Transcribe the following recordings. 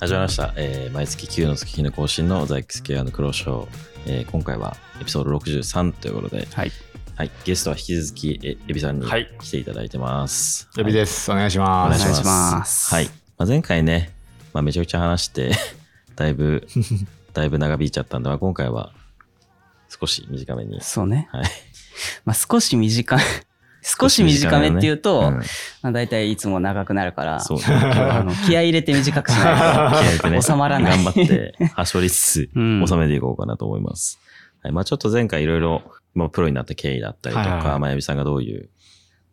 始まりました、えー毎月9の月日の更新のザイクスケアのクローショー、えー今回はエピソード63ということで、はい。はい、ゲストは引き続きえエビさんにはい来ていただいてます。エビです。お願いします。お願いします。お願いしますはい。まあ、前回ね、まあ、めちゃくちゃ話して、だいぶ、だいぶ長引いちゃったんで、まあ、今回は少し短めに。そうね。はい。まあ少し短い。少し短めっていうと、うんまあ大体いつも長くなるから、そう気合い入れて短くしない気合い入れてね、収まらない頑張って、はしょりつつ、うん収めていこうかなと思います。はい。まあちょっと前回いろいろ、まあプロになった経緯だったりとか、はいはいまあエビさんがどういう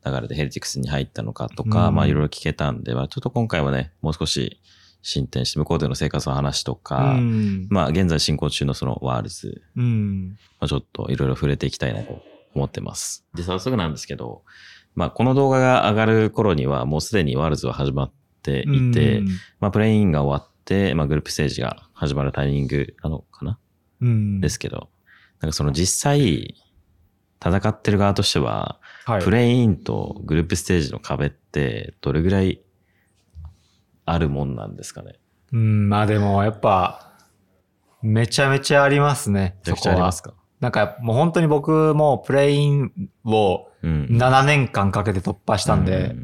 流れでヘルティクスに入ったのかとか、うんまあいろいろ聞けたんで、まあちょっと今回はね、もう少し進展して、向こうでの生活の話とうか、ん。まあ現在進行中のそのワールズ、うん。まあ、ちょっといろいろ触れていきたいなと思ってます。で、早速なんですけど、まあこの動画が上がる頃にはもうすでにワールズは始まっていて、まあプレインが終わって、まあグループステージが始まるタイミングなのかな、うん。ですけど、なんかその実際、戦ってる側としては、はい。プレインとグループステージの壁ってどれぐらいあるもんなんですかね？うん、まあでもやっぱ、めちゃめちゃありますね。めちゃくちゃありますかか？なんかもう本当に僕もプレインをうん。7年間かけて突破したんうで、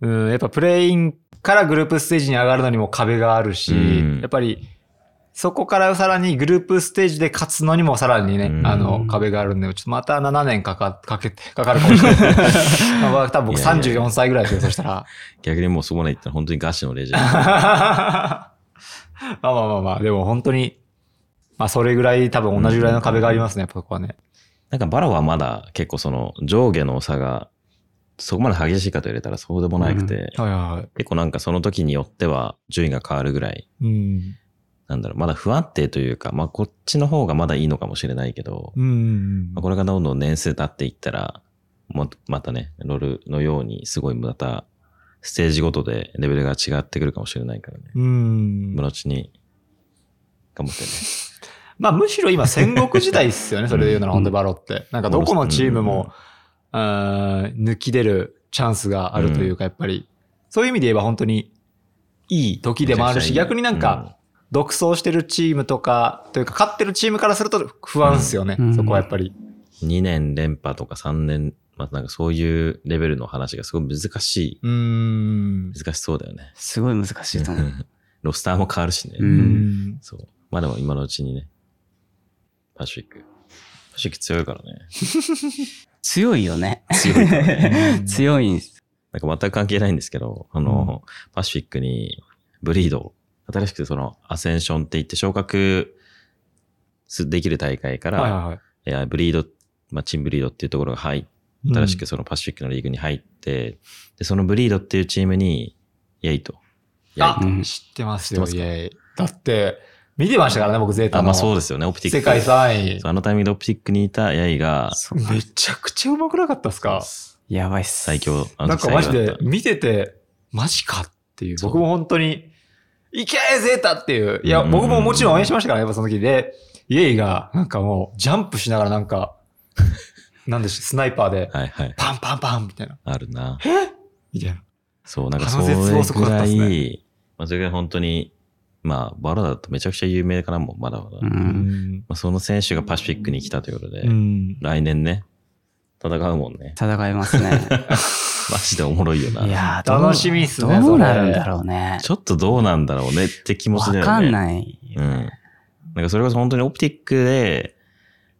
うん、やっぱプレインからグループステージに上がるのにも壁があるし、うんやっぱりそこからさらにグループステージで勝つのにもさらにね、うんあの壁があるんで、ちょっとまた7年かか、かけて、かかるかもしれない。まあ多分僕いやいやいや34歳ぐらいですよ、そしたら。逆にもうそこまで行ったら本当にガチのレジェンド。まあまあまあまあ、でも本当に、まあそれぐらい多分同じぐらいの壁がありますね、やっぱここはね。なんかバロはまだ結構その上下の差がそこまで激しいかと入れたらそうでもなくて、はいはい。結構なんかその時によっては順位が変わるぐらい、うん。なんだろう、まだ不安定というか、まあこっちの方がまだいいのかもしれないけど、うんまあ、これがどんどん年数経っていったら、もまたね、ロールのようにすごいまたステージごとでレベルが違ってくるかもしれないからね。うん。今のに頑張ってね。まあむしろ今戦国時代っすよね、それで言うなら、うんほんでバロって。なんかどこのチームも、あー抜き出るチャンスがあるというか、やっぱり、そういう意味で言えば本当にいい時でもあるし、逆になんか、独走してるチームとか、というか勝ってるチームからすると不安っすよね、うんそこはやっぱり。2年連覇とか3年、まあなんかそういうレベルの話がすごい難しい、うーん。難しそうだよね。すごい難しいと思う。ロスターも変わるしね。ううんん。そう。まあでも今のうちにね、パシフィック。パシフィック強いからね。強いよね。強いからね。強いんです。なんか全く関係ないんですけど、あの、パシフィックにブリード、新しくそのアセンションって言って昇格すできる大会から、はいはいはい。ブリード、まあ、チンブリードっていうところが入っ新しくそのパシフィックのリーグに入って、で、そのブリードっていうチームに、イェイと。イイと。うん知ってますよ、知ってますか？イェイ。だって、見てましたからね、僕、ゼータあ、の。まあそうですよね、オプティック。世界3位。あのタイミングでオプティックにいたヤイが、めちゃくちゃ上手くなかったっすか？やばいっす。最強。なん時かマジで見てて、マジかっていう。僕も本当に、いけーゼータっていう。いや、うん僕ももちろん応援しましたからね、やっぱその時で、イエイが、なんかもう、ジャンプしながらなんか、なんでし、スナイパーで、はいはい。パンパンパンみたいな。あるな。みたいな。そう、なんかそあの絶望すごれぐらい、まあそれが本当に、まあ、バロだとめちゃくちゃ有名かな、もうまだまだ。う。まうんあ、その選手がパシフィックに来たということで、ん。来年ね、戦うもんね。戦いますね。マジでおもろいよな。いや楽しみっすねどうなるんだろうね。ちょっとどうなんだろうねって気持ちだよね。わかんないようんね。。なんかそれこそ本当にオプティックで、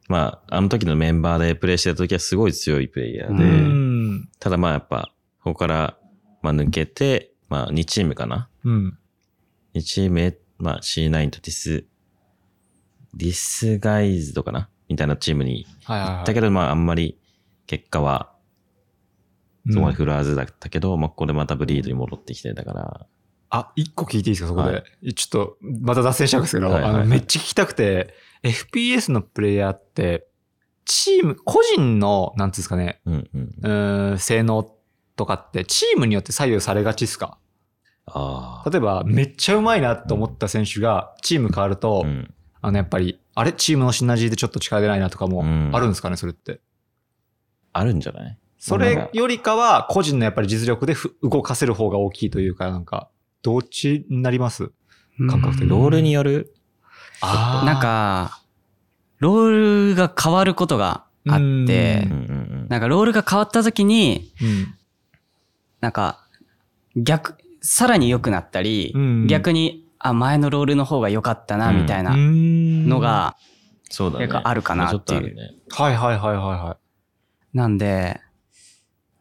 まあ、あの時のメンバーでプレイしてた時はすごい強いプレイヤーで、ううん。ただまあやっぱ、ここから、まあ抜けて、まあ2チームかなうん。?2 チームへ、まあ C9 とディス、ディスガイズドかな？みたいなチームにはいはいはい。だけどまああんまり結果はうんそこまで振るはずだったけど、まあここでまたブリードに戻ってきてだから、あ、一個聞いていいですか、そこで。はちょっと、また脱線しちゃうんですけど、はいはいはいあの、めっちゃ聞きたくて、FPS のプレイヤーって、チーム、個人の、なんつうんですかね、うんうん。性能とかって、チームによって左右されがちですか？例えば、めっちゃうまいなと思った選手が、チーム変わると、うん。あの、やっぱり、あれ？チームのシナジーでちょっと力出ないなとかもうん。あるんですかね、それって。あるんじゃない？それよりかは、個人のやっぱり実力でふ動かせる方が大きいというか、なんか、どっちになります？うん感覚的に。ロールによる、あなん、か、ロールが変わることがあってん。なんかロールが変わった時に、うん。なんか、逆、さらに良くなったり、うん逆に、あ、前のロールの方が良かったな、うんみたいなのの、が、そうだね。あるかなっていうるね。はいはいはいはいはなんで、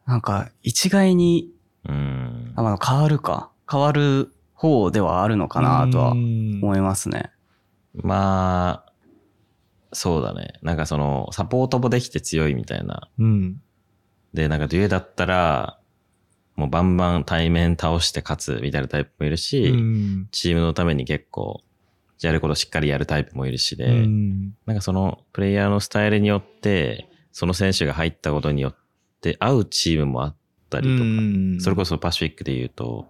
なんか、一概に、うん。あ、まあ、変わるか。変わる方ではあるのい。かなとはうん思いますね。まあ、そうだね。なんかその、サポートもできて強いみたいな。うん。で、なんかデュエだったら、もうバンバン対面倒して勝つみたいなタイプもいるし、うん。チームのために結構、やることしっかりやるタイプもいるしで、うん。なんかそのプレイヤーのスタイルによって、その選手が入ったことによって合うチームもあったりとか、うん。それこそパシフィックで言うと、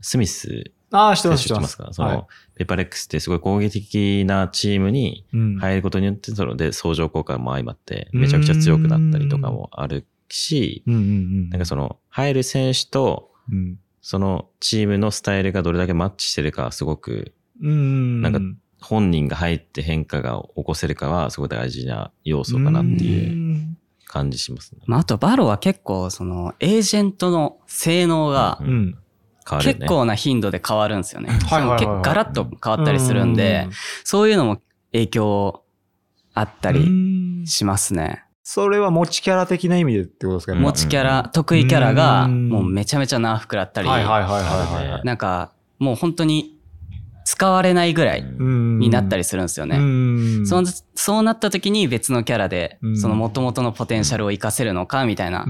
スミスああ、知ってます、か？その、はい。ペーパーレックスってすごい攻撃的なチームにうん。入ることによって、そので相乗効果も相まって、めちゃくちゃ強くなったりとかもあるし。なんかその、入る選手と、うん。そのチームのスタイルがどれだけマッチしてるか、すごく、うん。なんか本人が入って変化が起こせるかは、すごい大事な要素かなっていう感じしますね。まあ、あと、バロは結構、その、エージェントの性能が。結構な頻度で変わるんですよね。はいはいはい結構ガラッと変わったりするんで、そういうのも影響あったうん、うりんしますね。それは持ちキャラ的な意味でってことですかね。うん持ちキャラ、得意キャラが、うんもうめちゃめちゃナーフ食らったり、はいはいはいはい。なんか、もう本当に使われないぐらいうんになったりりするんですよねね。そうそうなった時に別のキャラでう、んその元々のポテンシャルを活かせるのかみたいな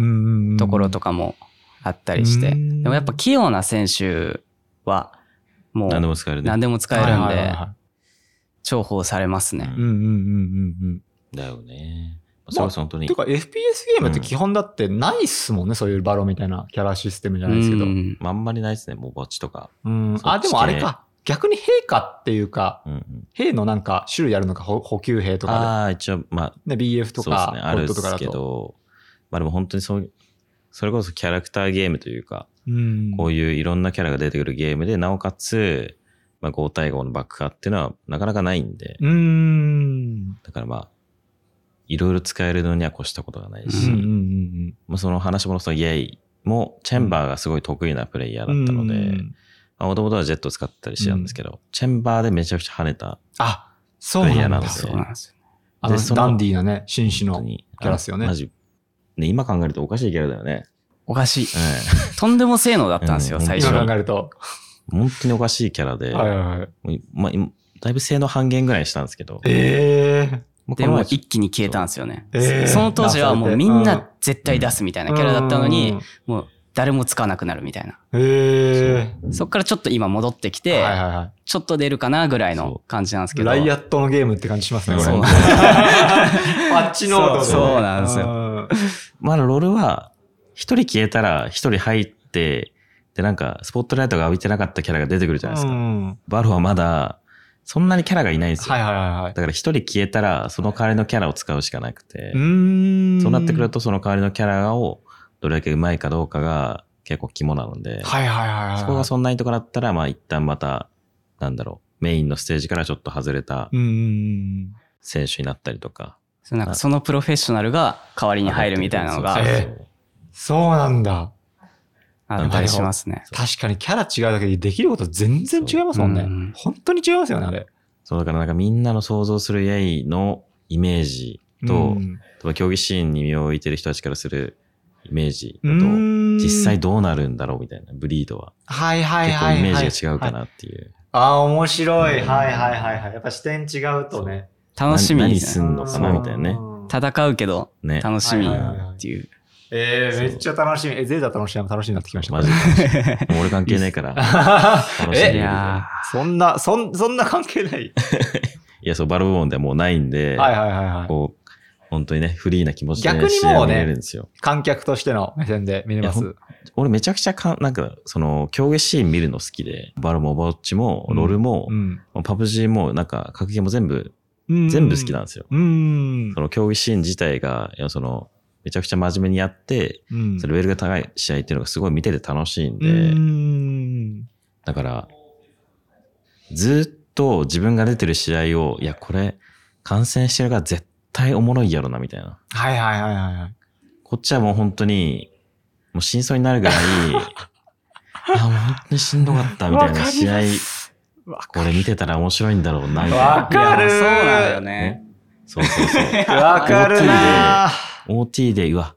とところとかもあったりして。うんでもやっぱ器用な選手は、も何でうも使えるね。何でも使えるんで、重宝されますね。いうんうんうんうんうん。だよね。それこそ本当に。てか FPS ゲームって基本だってないっすもんね、そういうバロみたいなキャラシステムじゃないですけど。うんまああんまりないですね、もうぼっちとか。うん。あ、でもあれか。逆に兵かっていうか、うんうん、兵のなんか種類あるのか、補補給兵とかああ、一応、まあ、で。ね、BF とそうですね、か、ホッあるんですトとかだと。けど、まあでも本当にそう、それこそキャラクターゲームというか、うん。こういういろんなキャラが出てくるゲームで、なおかつ、まあ、5対5の爆破っていうのはなかなかないんで、うーん。だからまあ、いろいろ使えるのには越したことがないし、うんうんうんまあ、その話もそのイエイも、チェンバーがすごい得意なプレイヤーうん。だったので、うんもともとはジェットを使ったりしてたんですけど、チェンバーでめちゃくちゃ跳ねた。あ、そうなんだプレイヤーなんで。そうなんですよ。あのダンディーなね、紳士の。キャラっすよねあマジ。ね、今考えるとおかしいキャラだよね。おかしい。え とんでも性能だったんですよ、うん今最初本。考えると。え本当におかしいキャラで、はいはいはい。だいぶ性能半減ぐらいしたんですけど、ええでも一気に消えたんですよね。えーその当時はもうみんうんな絶対出すみたいなキャラだったのうにん、もう誰も使わなくなるみたいな。ええそっからちょっと今戻ってきはいて、はいはちょっと出るかなぐらいの感じなんですい。けど。ライアットのゲームって感じしますね、これ。そうパッチノートでねそうなんですよよ。まあ、ロールは、一人消えたら一人入って、で、なんか、スポットライトが浴びてなかったキャラが出てくるじゃないですか。うんバロはまだ、そんなにキャラがいないんですよ。はいはいはいはいだ。から一人消えたら、その代わりのキャラを使うしかなくて、うーんそうなってくると、その代わりのキャラをどれだけ上手いかどうかが結構肝なので、はいはいはいはい。そこがそんなにとこだったら、まあ一旦また、なんだろう、メインのステージからちょっと外れたうんうんうん。選手になったりとか。そうなんかそのプロフェッショナルが代わりに入るみたいなのがそうなんだ。あったりしますね。確かにキャラ違うだけでできること全然違いますもんね。そううん本当に違いますよね、あれ。そうだからなんかみんなの想像するヤイのイメージと、うん例えば競技シーンに身を置いてる人たちからするイメージうだと、実際どうなるんだろうみたいな、ブリードは。はいはい結構はいはい。イメージが違うかはい。なっていう。ああ、面白い。はいはいはいはい。やっぱ視点違うとね。楽しみ何ですね。すんのかなみたいなね。うん戦うけどね。楽しみはいはいはいはいっていう。えー、めっちゃ楽しみ。え、ゼータ楽しみ、楽しみになってきました。マジで。もう俺関係ないから。楽しみえいやそんな、そん、そんな関係ない。いや、そう、バルボーンではもうないんで、はいはいはいはい。こう、本当にね、フリーな気持ちで、逆にもうね試合を見れるんですよ。観客としての目線で見れます。俺めちゃくちゃかん、なんか、その、競技シーン見るの好きで、バルもボッチも、ロールも、うん。パブ G も、なんか、格ゲーも全部、うん全部好きなんですよ。うん。その競技シーン自体が、いやその、めちゃくちゃ真面目にやって、うんそのレベルが高い試合っていうのがすごい見てて楽しいんうで、ん。だから、ずっと自分が出てる試合を、いや、これ、観戦してるから絶対おもろいやろな、みたいな。はいはいはいはいはい。こっちはもう本当に、もう真相になるぐらい、いや、もう本当にしんどかった、みたいな試合、わこれ見てたら面白いんだろうな、みたいわな。かるいやそうなんだよね。そうそうそう。わかるな OT で、うわ、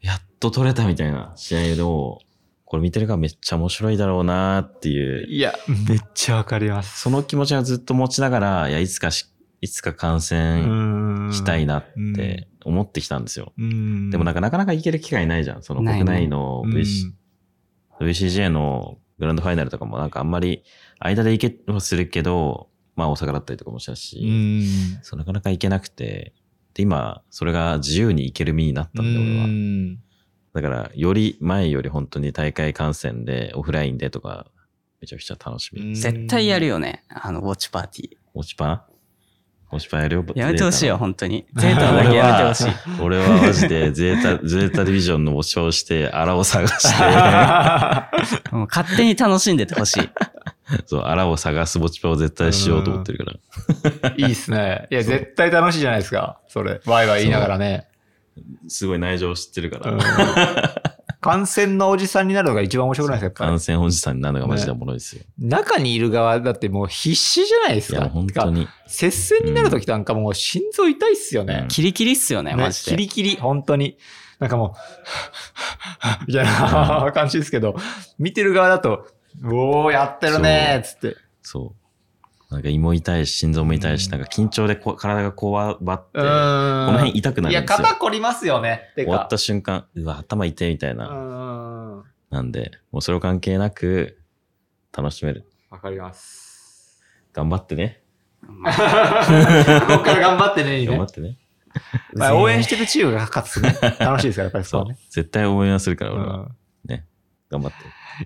やっと取れたみたいな試合を、これ見てるからめっちゃ面白いだろうなっていう、いや、めっちゃわかります。その気持ちはずっと持ちながら、いや、いつかし、いつか観戦したいなって思ってきたんですよ。うん。でもなんかなかなか行ける機会ないじゃん。その国内の VC VCJ のグランドファイナルとかもなんかあんまり間で行けはするけど、まあ大阪だったりとかもしたし、うん。そうなかなか行けなくて、で、今、それが自由に行ける身になったんで、俺は。うんだから、より前より本当に大会観戦で、オフラインでとか、めちゃくちゃ楽しみ。絶対やるよね。あの、ウォッチパーティー。落ちパン落ちパンやるよ。やめてほしいよ、本当に。ゼータだけやめてほしい。俺はマジでゼータ、ゼータディビジョンの落ちパンをして、アラを探して、もう勝手に楽しんでてほしい。そう、アラを探す落ちパンを絶対しようと思ってるから。いいっすね。いや、絶対楽しいじゃないですか。それ。ワイワイ言いながらね。すごい内情を知ってるから。うん感染のおじさんになるのが一番面白くないですか？感染おじさんになるのがマジでおもろいですよ。り。中にいる側だってもう必死じゃないですか？いや、本当に。接戦になるときなんかもう心臓痛いっすよね。キリキリっすよね、ねマジで。キリキリ、本当に。なんかもう、みたいな感じですけど、見てる側だと、おー、やってるねーっつって。そう。なんか胃も痛いし、心臓も痛いし、うんなんか緊張でこ体がこわばって、うこ。の辺痛くないや、るんですよ。肩凝りますよね。終わっ。た瞬間、うわ、頭痛いみたいうな。ん。なんで、もうそれを関係なく、楽しめる。わかります。頑張ってね。まあ ここから頑張ってね、いいね頑張ってね。まあ、応援してるチームが勝つとね、楽しいですから、やっぱりそそううね。。絶対応援はするから、俺は。うん頑張って。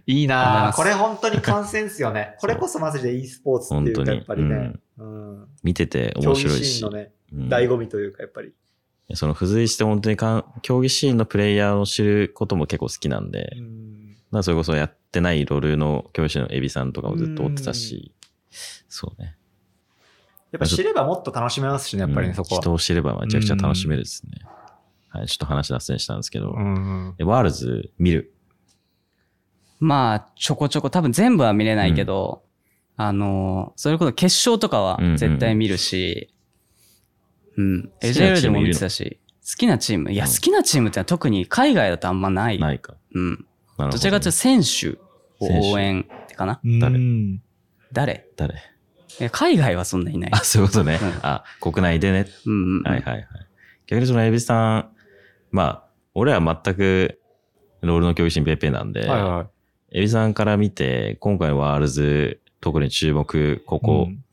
いいなこれ本当に観戦っすよね。これこそマジで e スポーツっていうか、やっぱりね。うん。見てて面白いし。シーンのね、うん醍醐味というか、やっぱり。その付随して本当にかん競技シーンのプレイヤーを知ることも結構好きなんで、うんまあそれこそやってないロールの教師のエビさんとかもずっと追ってたし、そうね。やっぱ知ればもっと楽しめますしね、やっぱりね、うんそこは。人を知ればめちゃくちゃ楽しめるですね。はい、ちょっと話脱線したんですけど、うんでワールズ見る？まあ、ちょこちょこ、多分全部は見れないけど、あの、それこそ決勝とかは絶対見るし、うん。好きなチーム AJL でも見てたし、好きなチーム。いや、うん好きなチームってのは特に海外だとあんまない。ないか。うん。なるほどどちらかというと選手を応援ってかな誰？うん誰？誰？いや海外はそんないないあ、。そういうことね。うんあ、国内でね。うんうんうん。はいはいはい。逆にその Evi さん、まあ、俺は全く LoL の競技シーンペーペーなんで、はいはい。 Evi さんから見て、今回の Worlds、特に注目、ここ、うん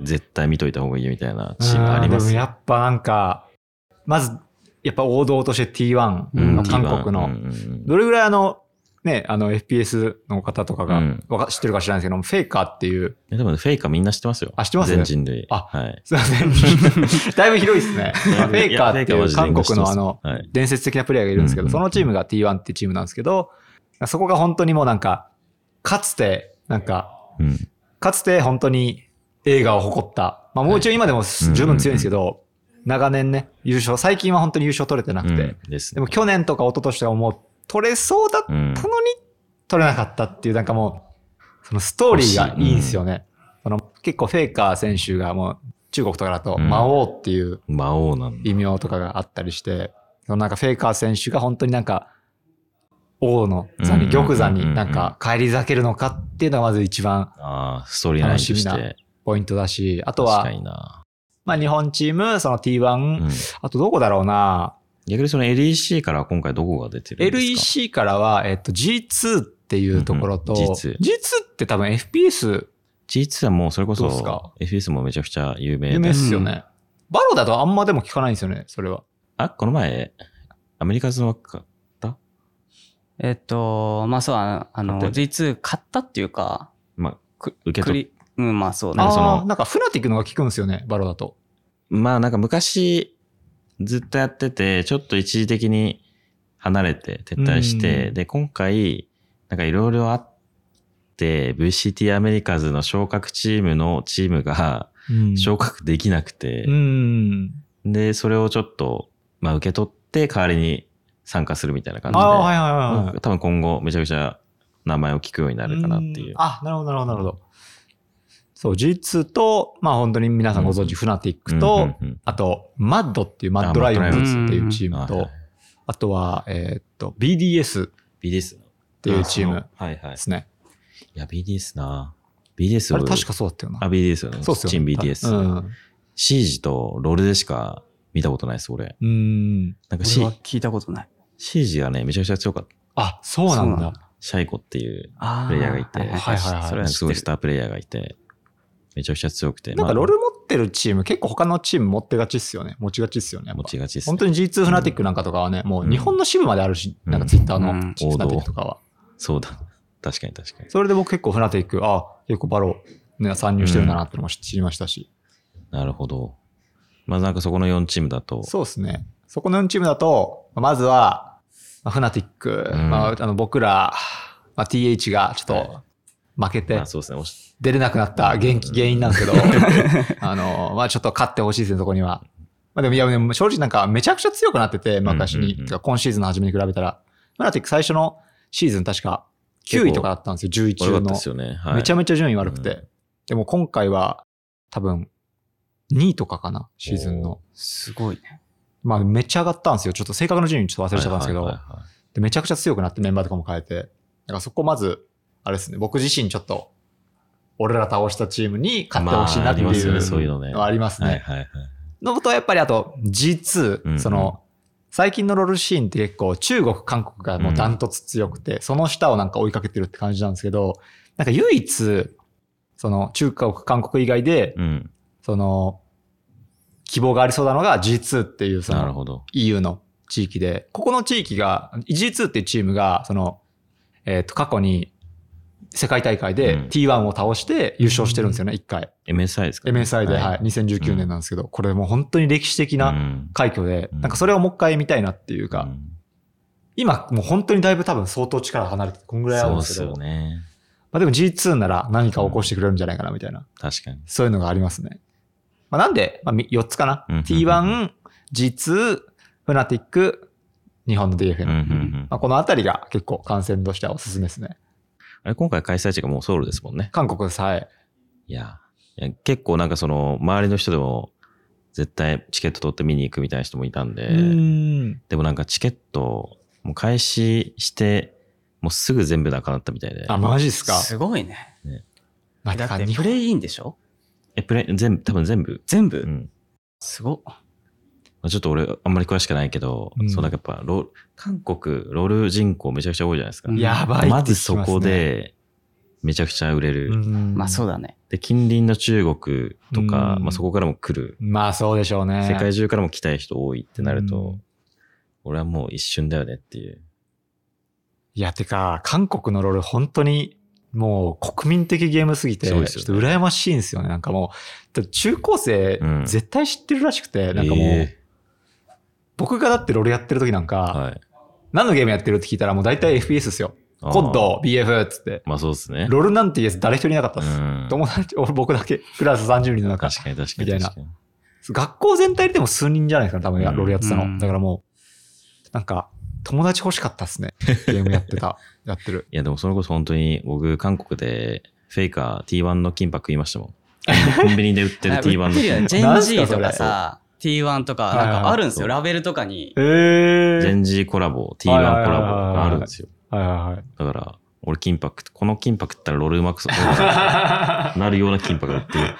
絶対見といた方がいいみたいなチームありまーすやっぱなんか、まず、やっぱ王道として T1 うんの韓国 T1 のどれぐらいあの、ね、あの FPS の方とかがうんわか知ってるか知らないですけど、フェイカーっていう、でもねフェイカーみんな知ってますよ。あ知ってます？全人類。あはい。すいません。だいぶ広いですね。フェイカーっていう韓国のあの、はい。伝説的なプレイヤーがいるんですけど、そのチームが T1 っていうチームなんですけど、そこが本当にもうなんか、かつて、なんか、うん。かつて本当に映画を誇った。まあもちろん今でも十分強いんですけど、長年ね、優勝、最近は本当に優勝取れてなくて、うんで。でも去年とか一昨年とかもう取れそうだったのにうん、取れなかったっていうなんかもう、そのストーリーがいいんですよね。その結構フェイカー選手がもう中国とかだとうん魔王っていう魔王なんだ。異名とかがあったりして、そのなんかフェイカー選手が本当になんか王の座に、玉座になんか帰り咲けるのかっていうのがまず一番ああ、ストーリーラインとし楽しみて。ポイントだし、あとは。まあ日本チーム、その T1、うんあとどこだろうな、逆にその LEC からは今回どこが出てるんですか？LEC からは、えっと G2 っていうところと、うんうん G2 G2 って多分 FPS G2 はもうそれこそどうっすか？FS もめちゃくちゃ有名有名で。ですよね。バロだとあんまでも聞かないんですよね、それは。あ、この前、アメリカズのえっと、まあそう、あの、あの買った G2 買ったっていうか、まあ、く受け取っクリうん、まあそうねなん。かそのなんかフナティックのが聞くんですよね、バロだと。まあなんか昔ずっとやってて、ちょっと一時的に離れて撤退して、うんで、今回、なんかいろいろあって VCT アメリカズの昇格チームのチームが昇格できなくて、うん。で、それをちょっと、まあ受け取って代わりに参加するみたいな感じで、はいはいはいはい。多分今後めちゃくちゃ名前を聞くようになるかなっていう。あ、なるほどなるほどなるほど。そう、G2 と、まあ本当に皆さんご存知、フナティックと、あと、マッドっていう、マッドライオンズっていうチームと、あとは、えー、っと、BDS。BDS っていうチームはいはい。ですね。いや、BDS な BDS あれ確かそうだったよな。あ、BDS よね。そうっすよ、チーム BDS。うん。シージとロールでしか見たことないです、俺。うん。なんかシー聞いたことない。シージがね、めちゃくちゃ強かった。あ、そうなんだ。シャイコっていうプレイヤーがいて、はいはいはい。それはすごいスタープレイヤーがいて、めちゃくちゃ強くて。なんかロール持ってるチーム、結構他のチーム持ってがちっすよね。持ちがちっすよね。持ちがちっす、ね。本当に G2 フナティックなんかとかはね、もう日本の支部まであるし、なんかツイッターのフナティックとかは。そうだ。確かに確かに。それで僕結構フナティック、あ、結構バロー、ね、参入してるんだなってのも知りましたし。なるほど。まずなんかそこの4チームだと。そうですね。そこの4チームだと、まずは、まあ、フナティック、うん、まあ、あの僕ら、まあ、TH がちょっと負けて、はい、そうですね。出れなくなった原原因なんですけど、あの、まあちょっと勝ってほしいですね、そこには。まあでも、いや、でも正直なんかめちゃくちゃ強くなってて、昔に、うんうんうん、今シーズンの初めに比べたら。フナティック最初のシーズン確か9位とかだったんですよ、11中の。ですよね。はい、めちゃめちゃ順位悪くて。うん、でも今回は多分2位とかかな、シーズンの。すごいね。まあめっちゃ上がったんですよ。ちょっと正確な順位ちょっと忘れちゃったんですけど、でめちゃくちゃ強くなってメンバーとかも変えて。だからそこまず、あれですね、僕自身ちょっと、俺ら倒したチームに勝ってほしいなっていうのはありますね。はいはいはい。のとやっぱりあと G2、うんうん、その、最近のロールシーンって結構中国、韓国がもうダントツ強くて、うん、その下をなんか追いかけてるって感じなんですけど、なんか唯一、その中国、韓国以外で、うん、その、希望がありそうなのが G2 っていうその EU の地域で、ここの地域が、G2 っていうチームが、その、えっ、と、過去に世界大会で T1 を倒して優勝してるんですよね、一、回。MSI ですか、ね、?MSI で、はい、2019年なんですけど、これもう本当に歴史的な快挙で、なんかそれをもう一回見たいなっていうか、今もう本当にだいぶ多分相当力離れて、こんぐらいあるんですけど。そうですよね。まあでも G2 なら何か起こしてくれるんじゃないかなみたいな。確かに。そういうのがありますね。まあ、なんで、まあ、4つかな。T1、G2、フナティック、日本の DFN。まあ、このあたりが結構感染としてはおすすめですね。あれ、今回開催地がもうソウルですもんね。韓国です、はい。いや、いや結構なんかその、周りの人でも、絶対チケット取って見に行くみたいな人もいたんで、んでもなんかチケット、もう開始して、もうすぐ全部なくなったみたいで。あ、マジっすか。すごいね。ねだってプレイインでしょ？え、プレイ、全部、多分全部？全部？うん。すごっ。ちょっと俺、あんまり詳しくないけど、うん、そう、なんかやっぱ、ロ韓国、ロール人口めちゃくちゃ多いじゃないですか。やばい、まずそこで、めちゃくちゃ売れる。まあそうだね。で、近隣の中国とか、まあそこからも来る。まあそうでしょうね。世界中からも来たい人多いってなると、俺はもう一瞬だよねっていう。いや、てか、韓国のロール本当にもう国民的ゲームすぎて、ちょっと羨ましいんですよね。なんかもう、中高生絶対知ってるらしくて、うん、なんかもう、えー、僕がだってロールやってる時なんか、はい、何のゲームやってるって聞いたらもう大体 FPS ですよ。コッド、BF っつって。まあそうですね。ロールなんて言うやつ誰一人いなかったです。友達、僕だけ、クラス30人の中。確かに確かに。みたいな。学校全体でも数人じゃないですか、多分、ロールやってたの。だからもう、なんか、友達欲しかったっすね。ゲームやってた。やってる。いや、でもそれこそ本当に僕、韓国でフェイカー T1 の金箔言いましたもん。コンビニで売ってる T1 の。ジェンジーとかさ、T1 とか、なんかあるんですよ、ラベルとかに。えー、ジェンジーコラボ、T1 コラボがあるんですよ。はいはいはい。だから、俺金箔、この金箔ったらロールうまくそなるような金箔が売ってる。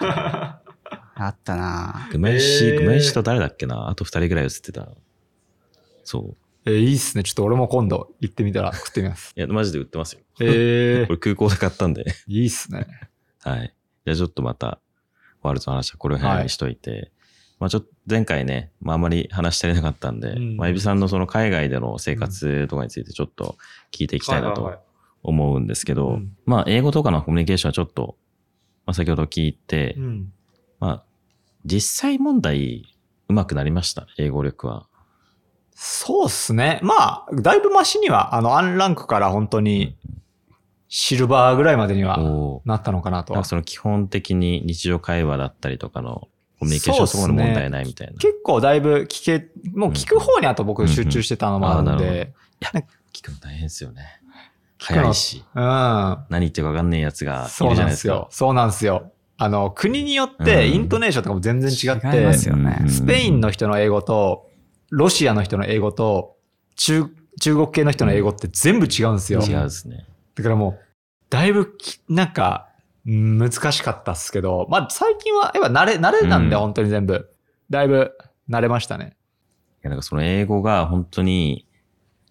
あったなグメイシ、グメイシと誰だっけなあと二人ぐらい映ってた。そう。えー、いいっすね。ちょっと俺も今度行ってみたら 食ってみます。いや、マジで売ってますよ。えー、これ空港で買ったんで。いいっすね。はい。じゃあちょっとまた、ワールドの話はこれ辺にしといて、はい、まあちょっと前回ね、まああまり話し足りなかったんで、うん、まあエビさんのその海外での生活とかについてちょっと聞いていきたいなと思うんですけど、まあ英語とかのコミュニケーションはちょっと、まあ先ほど聞いて、うん、まあ実際問題上手くなりました、英語力は。そうっすね。まあ、だいぶマシには、あの、アンランクから本当に、シルバーぐらいまでにはなったのかなとはなんか。その基本的に日常会話だったりとかのコミュニケーションそこまで問題ないみたいな。結構だいぶ聞け、もう聞く方にあと僕集中してたのもあるんうんうんあーなで、聞くの大変ですよね。聞くの早いし。うん。何言ってるか分かんないやつがいそうるじゃないですかなんですよ。。そうなんですよ。あの、国によってうんイントネーションとかも全然違って、違いますよねうんスペインの人の英語と、ロシアの人の英語と、中、中国系の人の英語って全部違うんですよ。違うですね。だからもう、だいぶき、なんか、うん難しかったっすけど、まあ最近は、やっぱ慣れ、慣れなんで、うん本当に全部。だいぶ慣れましたね。いやなんかその英語が本当に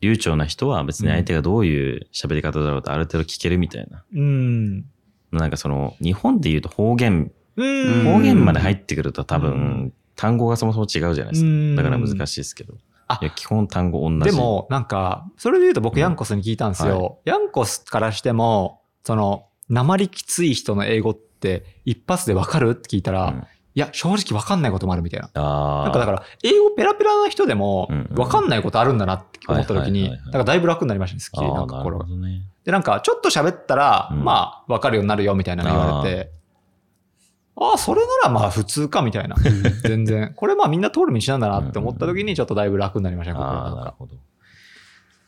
流暢な人は別に相手がどういう喋り方だろうとある程度聞けるみたいな。うん。なんかその日本で言うと方言、うん方言まで入ってくると多う分単語がそもそも違うじゃないですか。うんだから難しいですけど。あいや基本単語同じ。でも、なんか、それで言うと僕、ヤンコスに聞いたんですよ。うんはヤンコスからしても、その、鉛きつい人の英語って一発でわかるって聞いたら、うんいや、正直わかんないこともあるみたいな。ああ。なんかだから、英語ペラペラな人でもわかんないことあるんだなって思った時に、だからだいぶ楽になりましたね、すっきなんか心がね。で、なんか、ちょっと喋ったら、うんまあ、わかるようになるよみたいなの言われて、ああ、それならまあ普通かみたいな。全然。これまあみんな通る道なんだなって思った時に、ちょっとだいぶ楽になりましたね、ああ、なるほど。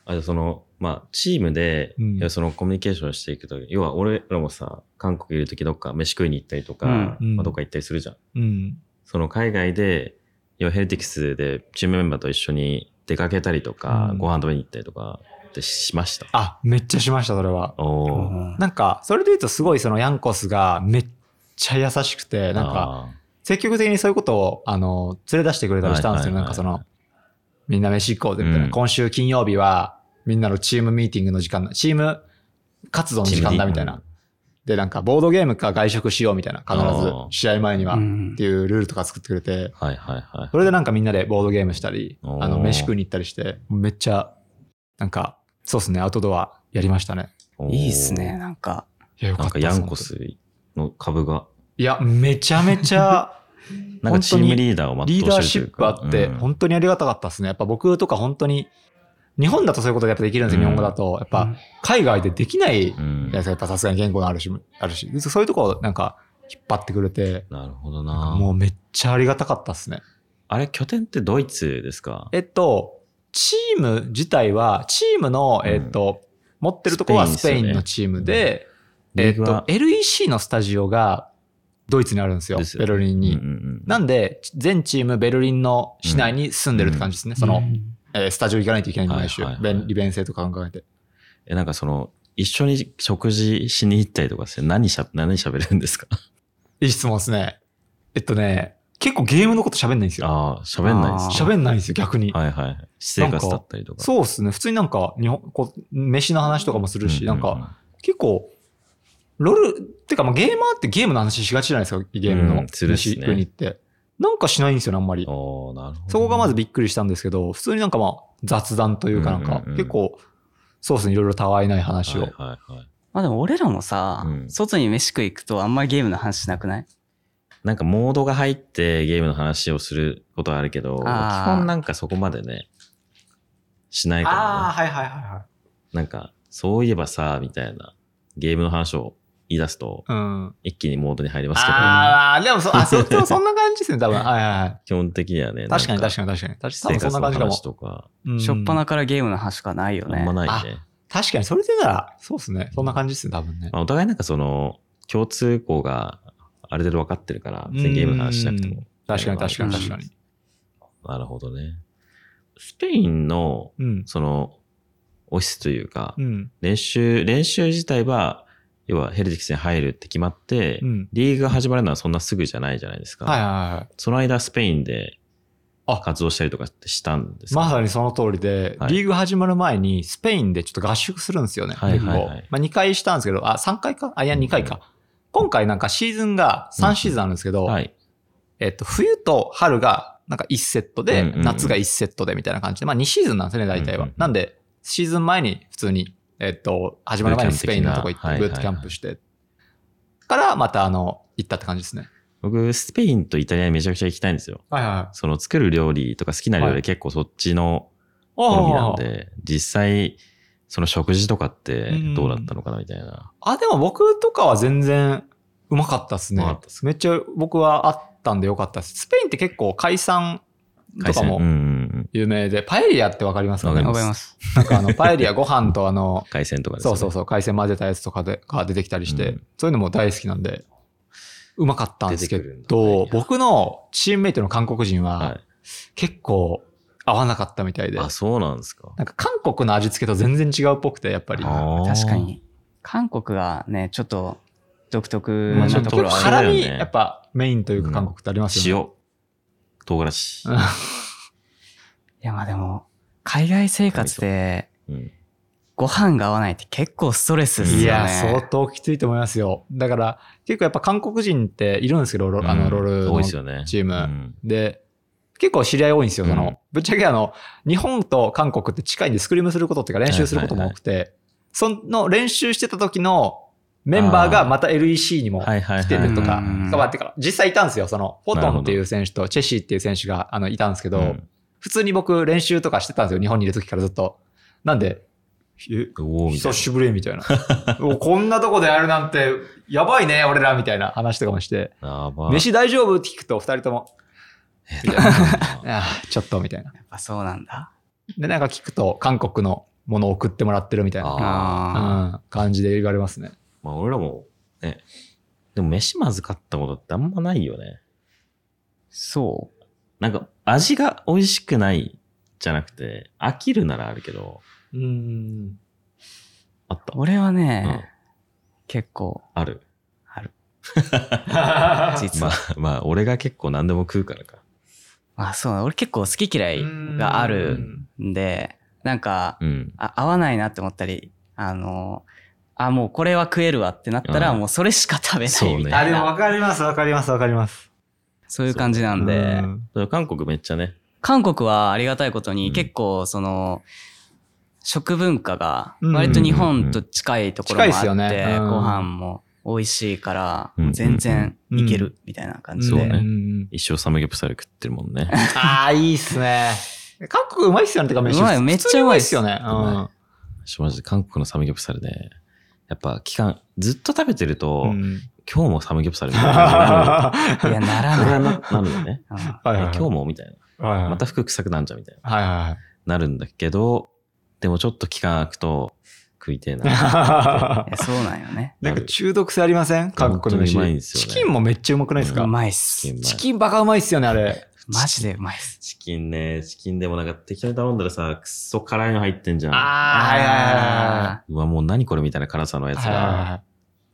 あ、じゃあその、まあ、チームで、うんそのコミュニケーションしていくと、要は俺らもさ、韓国いるときどっか飯食いに行ったりとか、うんまあ、どっか行ったりするじゃん。うん。その海外で、要はヘルティクスでチームメンバーと一緒に出かけたりとか、うんご飯食べに行ったりとかってしました？あ、めっちゃしました、それは。なんか、それで言うとすごいそのヤンコスがめっちゃ優しくて、なんか、積極的にそういうことを、あの、連れ出してくれたりしたんですよ。なんかその、みんな飯行こうぜみたいな。うん今週金曜日は、みんなのチームミーティングの時間だ、チーム活動の時間だみたいな。で、なんか、ボードゲームか外食しようみたいな。必ず試合前には。っうんていうルールとか作ってくれて、はいはいはい。それでなんかみんなでボードゲームしたり、あの、飯食いに行ったりして、めっちゃ、なんか、そうですね、アウトドアやりましたね。いいっすね、。なんか。いや、よかったなんかヤンコ。スの株が、いや、めちゃめちゃ、なんかチームリーダーを全リーダーシップあって、うん本当にありがたかったですね。やっぱ僕とか本当に、日本だとそういうことやっぱできるんですよ、うん日本語だと。やっぱ、海外でできないじゃうんないですか。やっぱさすがに言語のあるし、あるし。そういうとこをなんか、引っ張ってくれて、なるほどな。もうめっちゃありがたかったですね。あれ、拠点ってドイツですか？えっと、チーム自体は、チームの、うんえっと、持ってるとこはスペインのチームで、えっと LEC のスタジオがドイツにあるんですよ、ですよベルリンに。うんうんうんなんで、全チームベルリンの市内に住んでるって感じですね。その、うんえースタジオ行かないといけない毎週。はいはいはい便利便性とか考えて。え、なんかその、一緒に食事しに行ったりとかして何しゃ、何喋るんですか？いい質問ですね。えっとね、結構ゲームのこと喋んないんですよ。ああ、喋んないですあね。喋んないんですよ、逆に。はいはい。私生活だったりとか。そうですね。普通になんか、日本、こう、飯の話とかもするし、うなんか、、結構、ロール、ってか、まあ、ゲーマーってゲームの話しがちじゃないですか、ゲームのうんするっすね飯食いに行って。なんかしないんですよね、あんまり。なるほどね。そこがまずびっくりしたんですけど、普通になんかまあ、雑談というかなんか結構、そうですね、いろいろたわいない話を。はいはいはい。まあでも俺らもさ、うん外に飯食い行くとあんまりゲームの話しなくない？なんかモードが入ってゲームの話をすることはあるけど、基本なんかそこまでね、しないから、ね。はいはいはいはい。なんか、そういえばさ、みたいな、ゲームの話を言い出すと、うん。一気にモードに入りますけど、ああ、でもそ、あ、そう、でもそんな感じですね、多分。はいはいはい。基本的にはね、確かに確かかに確かに。確かにそんな感じかも話。とか、うんしょっぱなからゲームの話しかないよね。あんまないね。確かに、それでなら、そうですね。そんな感じですね、多分ね。まあ、お互いなんかその、共通項がある程度分かってるから、別にゲームの話しなくても。確かに確かにうん確かに。なるほどね。スペインの、うん。その、オフィスというか、うん。練習、練習自体は、要はヘルティクスに入るって決まって、うん。リーグが始まるのはそんなすぐじゃないじゃないですか。はいはいはい。その間、スペインであ活動したりとかってしたんですか？まさにその通りで、はいリーグ始まる前にスペインでちょっと合宿するんですよね。はいはいはいまあ2回したんですけど、あ、3回か？あ、いや2回か。今回なんかシーズンが3シーズンあるんですけど、はい。えっと、冬と春がなんか1セットで、うんうんうん夏が1セットでみたいな感じで、まあ2シーズンなんですね、大体は。うんうんうんなんで、シーズン前に普通に、えっと、始まる前にスペインのとこ行って、ブートキャンプして、からまたあの、行ったって感じですね。僕、スペインとイタリアにめちゃくちゃ行きたいんですよ。はいはい。その作る料理とか好きな料はい理結構そっちの好みなんあで、実際、その食事とかってどうだったのかなみたいな。あ、でも僕とかは全然うまかったっすね。めっちゃ僕はあったんでよかったです。スペインって結構海産とかも有名で、パエリアってわかりますかね？わかります。なんかあの、パエリアご飯とあの、海鮮とかですね。そうそうそう、海鮮混ぜたやつとかでが出てきたりして、うんそういうのも大好きなんで、うまかったんですけど、僕のチームメイトの韓国人は。はい結構合わなかったみたいで、あ、そうなんですか。なんか韓国の味付けと全然違うっぽくて、やっぱり。確か。に。韓国がね、ちょっっと独特うんなちょっとところはある。辛辛み、よねやっぱメインというか韓国ってありますよね。塩、唐辛子。う んいや、まあでも、海外生活でうん。ご飯が合わないって結構ストレスですよね。いや、相当きついと思いますよ。だから、結構やっぱ韓国人っているんですけど、ロあの、うんロールの多いですよね。チームうんで、結構知り合い多いんですよ。その、うんぶっちゃけあの、日本と韓国って近いんでスクリームすることっていうか練習することも多くて、その練習してた時のメンバーがまた LEC にも。来てるとか、うん変わってから、実際いたんですよ。その、フォトンっていう選手とチェシーっていう選手が、あの、いたんですけど、うん普通に僕練習とかしてたんですよ。日本にいる時からずっと。なんで、えおーみたいな。久しぶりみたいな。おこんなとこでやるなんて、やばいね、俺らみたいな話とかもして。飯大丈夫？って聞くと、二人とも、ちょっとみたいな。やっぱそうなんだ。で、なんか聞くと、韓国のものを送ってもらってるみたいな、あうん、感じで言われますね。まあ俺らも、ね。でも飯まずかったことってあんまないよね。そなんか味が美味しくないじゃなくて、飽きるならあるけど、うん。あったう。俺はね、うん結構ある。ある。あ 実は。まあ、まあ俺が結構何でも食うからか。あ、そうだ俺結構好き嫌いがあるんで、なんか、うん。あ合わないなって思ったり、あの、あ、もうこれは食えるわってなったら、うん。もうそれしか食べなそうねいみたいな。でもわかります、わかります、わかります。そういう感じなんで、韓国めっちゃね、韓国はありがたいことにうん。結構その、食文化がうん。割と日本と近いところもあって、ご飯も美味しいからうん、全然いけるみたいな感じで。そうね。ん一生サムギョプサル食ってるもんね。ああ、いいっすね。韓国うまいっすよね。てか、飯うまいめっちゃうまいっす。普通にうまいっすよね。マジで韓国のサムギョプサルね。やっぱ期間、ずっと食べてると、うん。うん今日もサムギョプサルみたいな感 いや、ならじにない。ななるよね。うんはいはいはいえ今日もみたいな。はいはいまた服臭くなんじゃんみたいな。はいはなるんだけど、でもちょっと期間空くと食いてえな。そうなんよね。なんか中毒性ありません？韓国の飯。本当にうまいんですよねチキンもめっちゃうまくないですか？うまいっす。チキンチキンバカうまいっすよね、あれ。マジでうまいっす。チキンね、チキンでもなんか適当に頼んだらさ、くっそ辛いの入ってんじゃん。ああ、はいはうわ、もう何これみたいな辛さのやついはいはい。が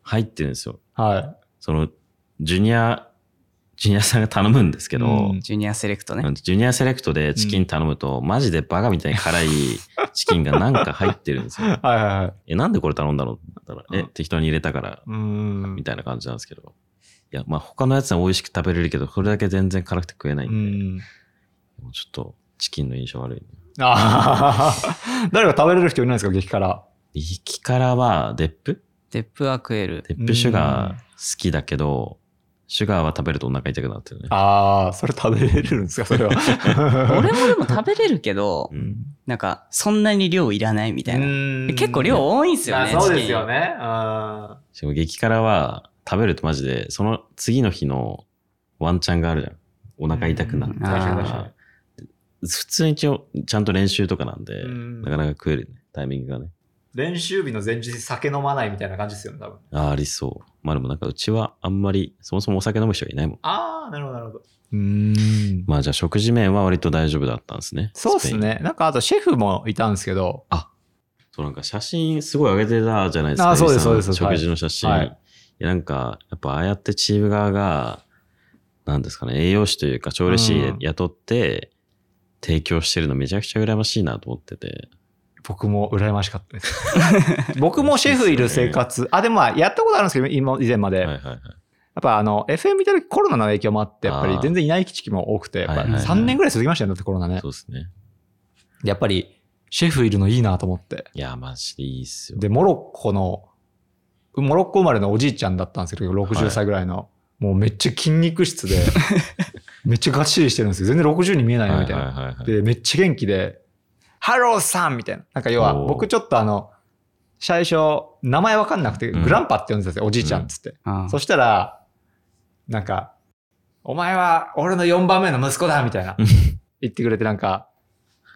入ってるんですよ。はいはい。その、ジュニア、ジュニアさんが頼むんですけど、うんジュニアセレクトね。ジュニアセレクトでチキン頼むと、マジでバカみたいに辛い チキンがなんか入ってるんですよ。はいはいはい。え、なんでこれ頼んだのって言ったら、え、適当に入れたから、み。たいな感じなんですけど。いや、まあ他のやつは美味しく食べれるけど、これだけ全然辛くて食えないうで、んん。もうちょっとチキンの印象悪い、ね。ああ、誰か食べれる人いないですか、激辛。激辛は、デップ？デップは食える。デップシュガー好きだけど、シュガーは食べるとお腹痛くなってるね。ああ、それ食べれるんですか、それは。俺もでも食べれるけどう、ん。なんか、そんなに量いらないみたいな。な結構量多いんすよね。そうですよチね。あしかも激辛は食べるとマジで、その次の日のワンチャンがあるじゃん。お腹痛くなってうん確かに確か普通に一応ちゃんと練習とかなんで、うんなかなか食えるね。タイミングがね。練習日の前日に酒飲まないみたいな感じですよね、多分。ああ、ありそう。まあでもなんかうちはあんまり、そもそもお酒飲む人がいないもん。ああ、なるほど、なるほど。うん。まあじゃあ食事面は割と大丈夫だったんですね。そうっす。ね。なんかあとシェフもいたんですけど、そうなんか写真すごい上げてたじゃないですか。あそうですそうです食事の写真。はいいやなんか、やっぱああやってチーム側が、なんですかね、栄養士というか調理師うん雇って提供してるのめちゃくちゃ羨ましいなと思ってて。僕も羨ましかったです。僕もシェフいる生活、あ、でもまあ、やったことあるんですけど、今、以前まで。やはいはいはい。っぱあの、FM 見た時コロナの影響もあって、やっぱり全然いない時期も多くて、やっぱりはいはいはい3年ぐらい続きましたよね、コロナねそ。うですね。やっぱり、シェフいるのいいなと思って。いや、マジでいいっすよ。で、モロッコの、モロッコ生まれのおじいちゃんだったんですけど、60歳ぐらいの。もうめっちゃ筋肉質で、めっちゃがっしりしてるんですよ。全然60に見えないよ、みたいな。はいはいはいはいで、めっちゃ元気で、 hello, son みたいな。なんか要は、僕ちょっとあの、最初、名前わかんなくて、うん grandpa って呼んでたんですよ、おじいちゃんっつって。あそしたら、なんか、お前は俺の4番目の息子だみたいな。言ってくれて、なんか、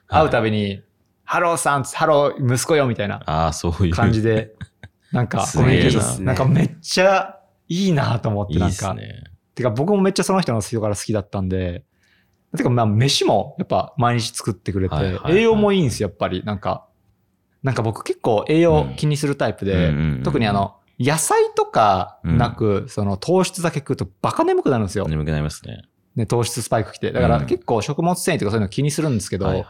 会うたびに、 hello, son っつって、ハロー息子よみたいなああ、そういう感じ。で、なんか、コミュニケーション、なんかめっちゃいいなと思って、いいなんか、っすね。てか僕もめっちゃその人の人から好きだったんで、てかまあ飯もやっぱ毎日作ってくれて、栄養もいいんですよ、やっぱり。なんか、なんか僕結構栄養気にするタイプで、特にあの、野菜とかなく、その糖質だけ食うとバカ眠くなるんですよ。眠くなりますね。ね、糖質スパイク来て。だからうん結構食物繊維とかそういうの気にするんですけど。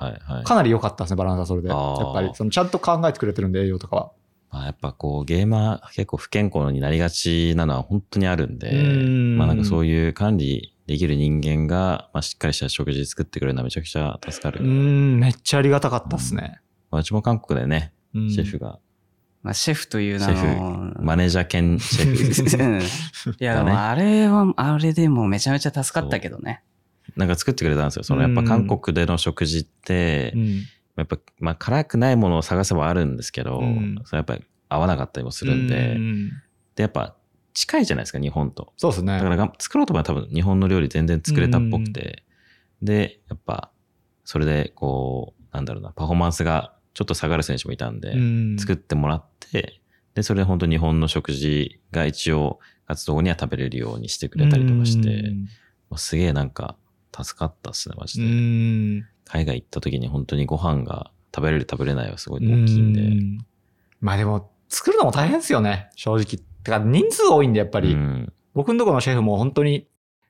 かなり良かったですね、バランスはそれで。やっぱり、そのちゃんと考えてくれてるんで、栄養とかは。まあ、やっぱこうゲーマー結構不健康になりがちなのは本当にあるんで、うんまあなんかそういう管理できる人間が、まあしっかりした食事作ってくれるのはめちゃくちゃ助かうる。ん、めっちゃありがたかったっすね。まあうちも韓国でね、うんシェフが、まあ、シェフという名シェの。フ、マネージャー兼シェフ、うんいや、でもあれは、あれでもめちゃめちゃ助かったけどね。なんか作ってくれたんですよ。そのやっぱ韓国での食事ってう、んやっぱまあ辛くないものを探せばあるんですけど、うん。それやっぱり合わなかったりもするんで、うん。で、やっぱ近いじゃないですか、日本と。そうですね。だからが作ろうと思えば多分日本の料理全然作れたっぽくて、で、やっぱ、それでこう、なんだろうな、パフォーマンスがちょっと下がる選手もいたんで、うん。作ってもらって、で、それで本当日本の食事が一応活動後には食べれるようにしてくれたりとかして、もうすげえなんか助かったっすね、マジうで。ん。海外行った時に本当にご飯が食べれる食べれないはすごい大きいんで、うんまあでも、作るのも大変ですよね、正直。てか、人数多いんで、やっぱり。うん僕のところのシェフも本当に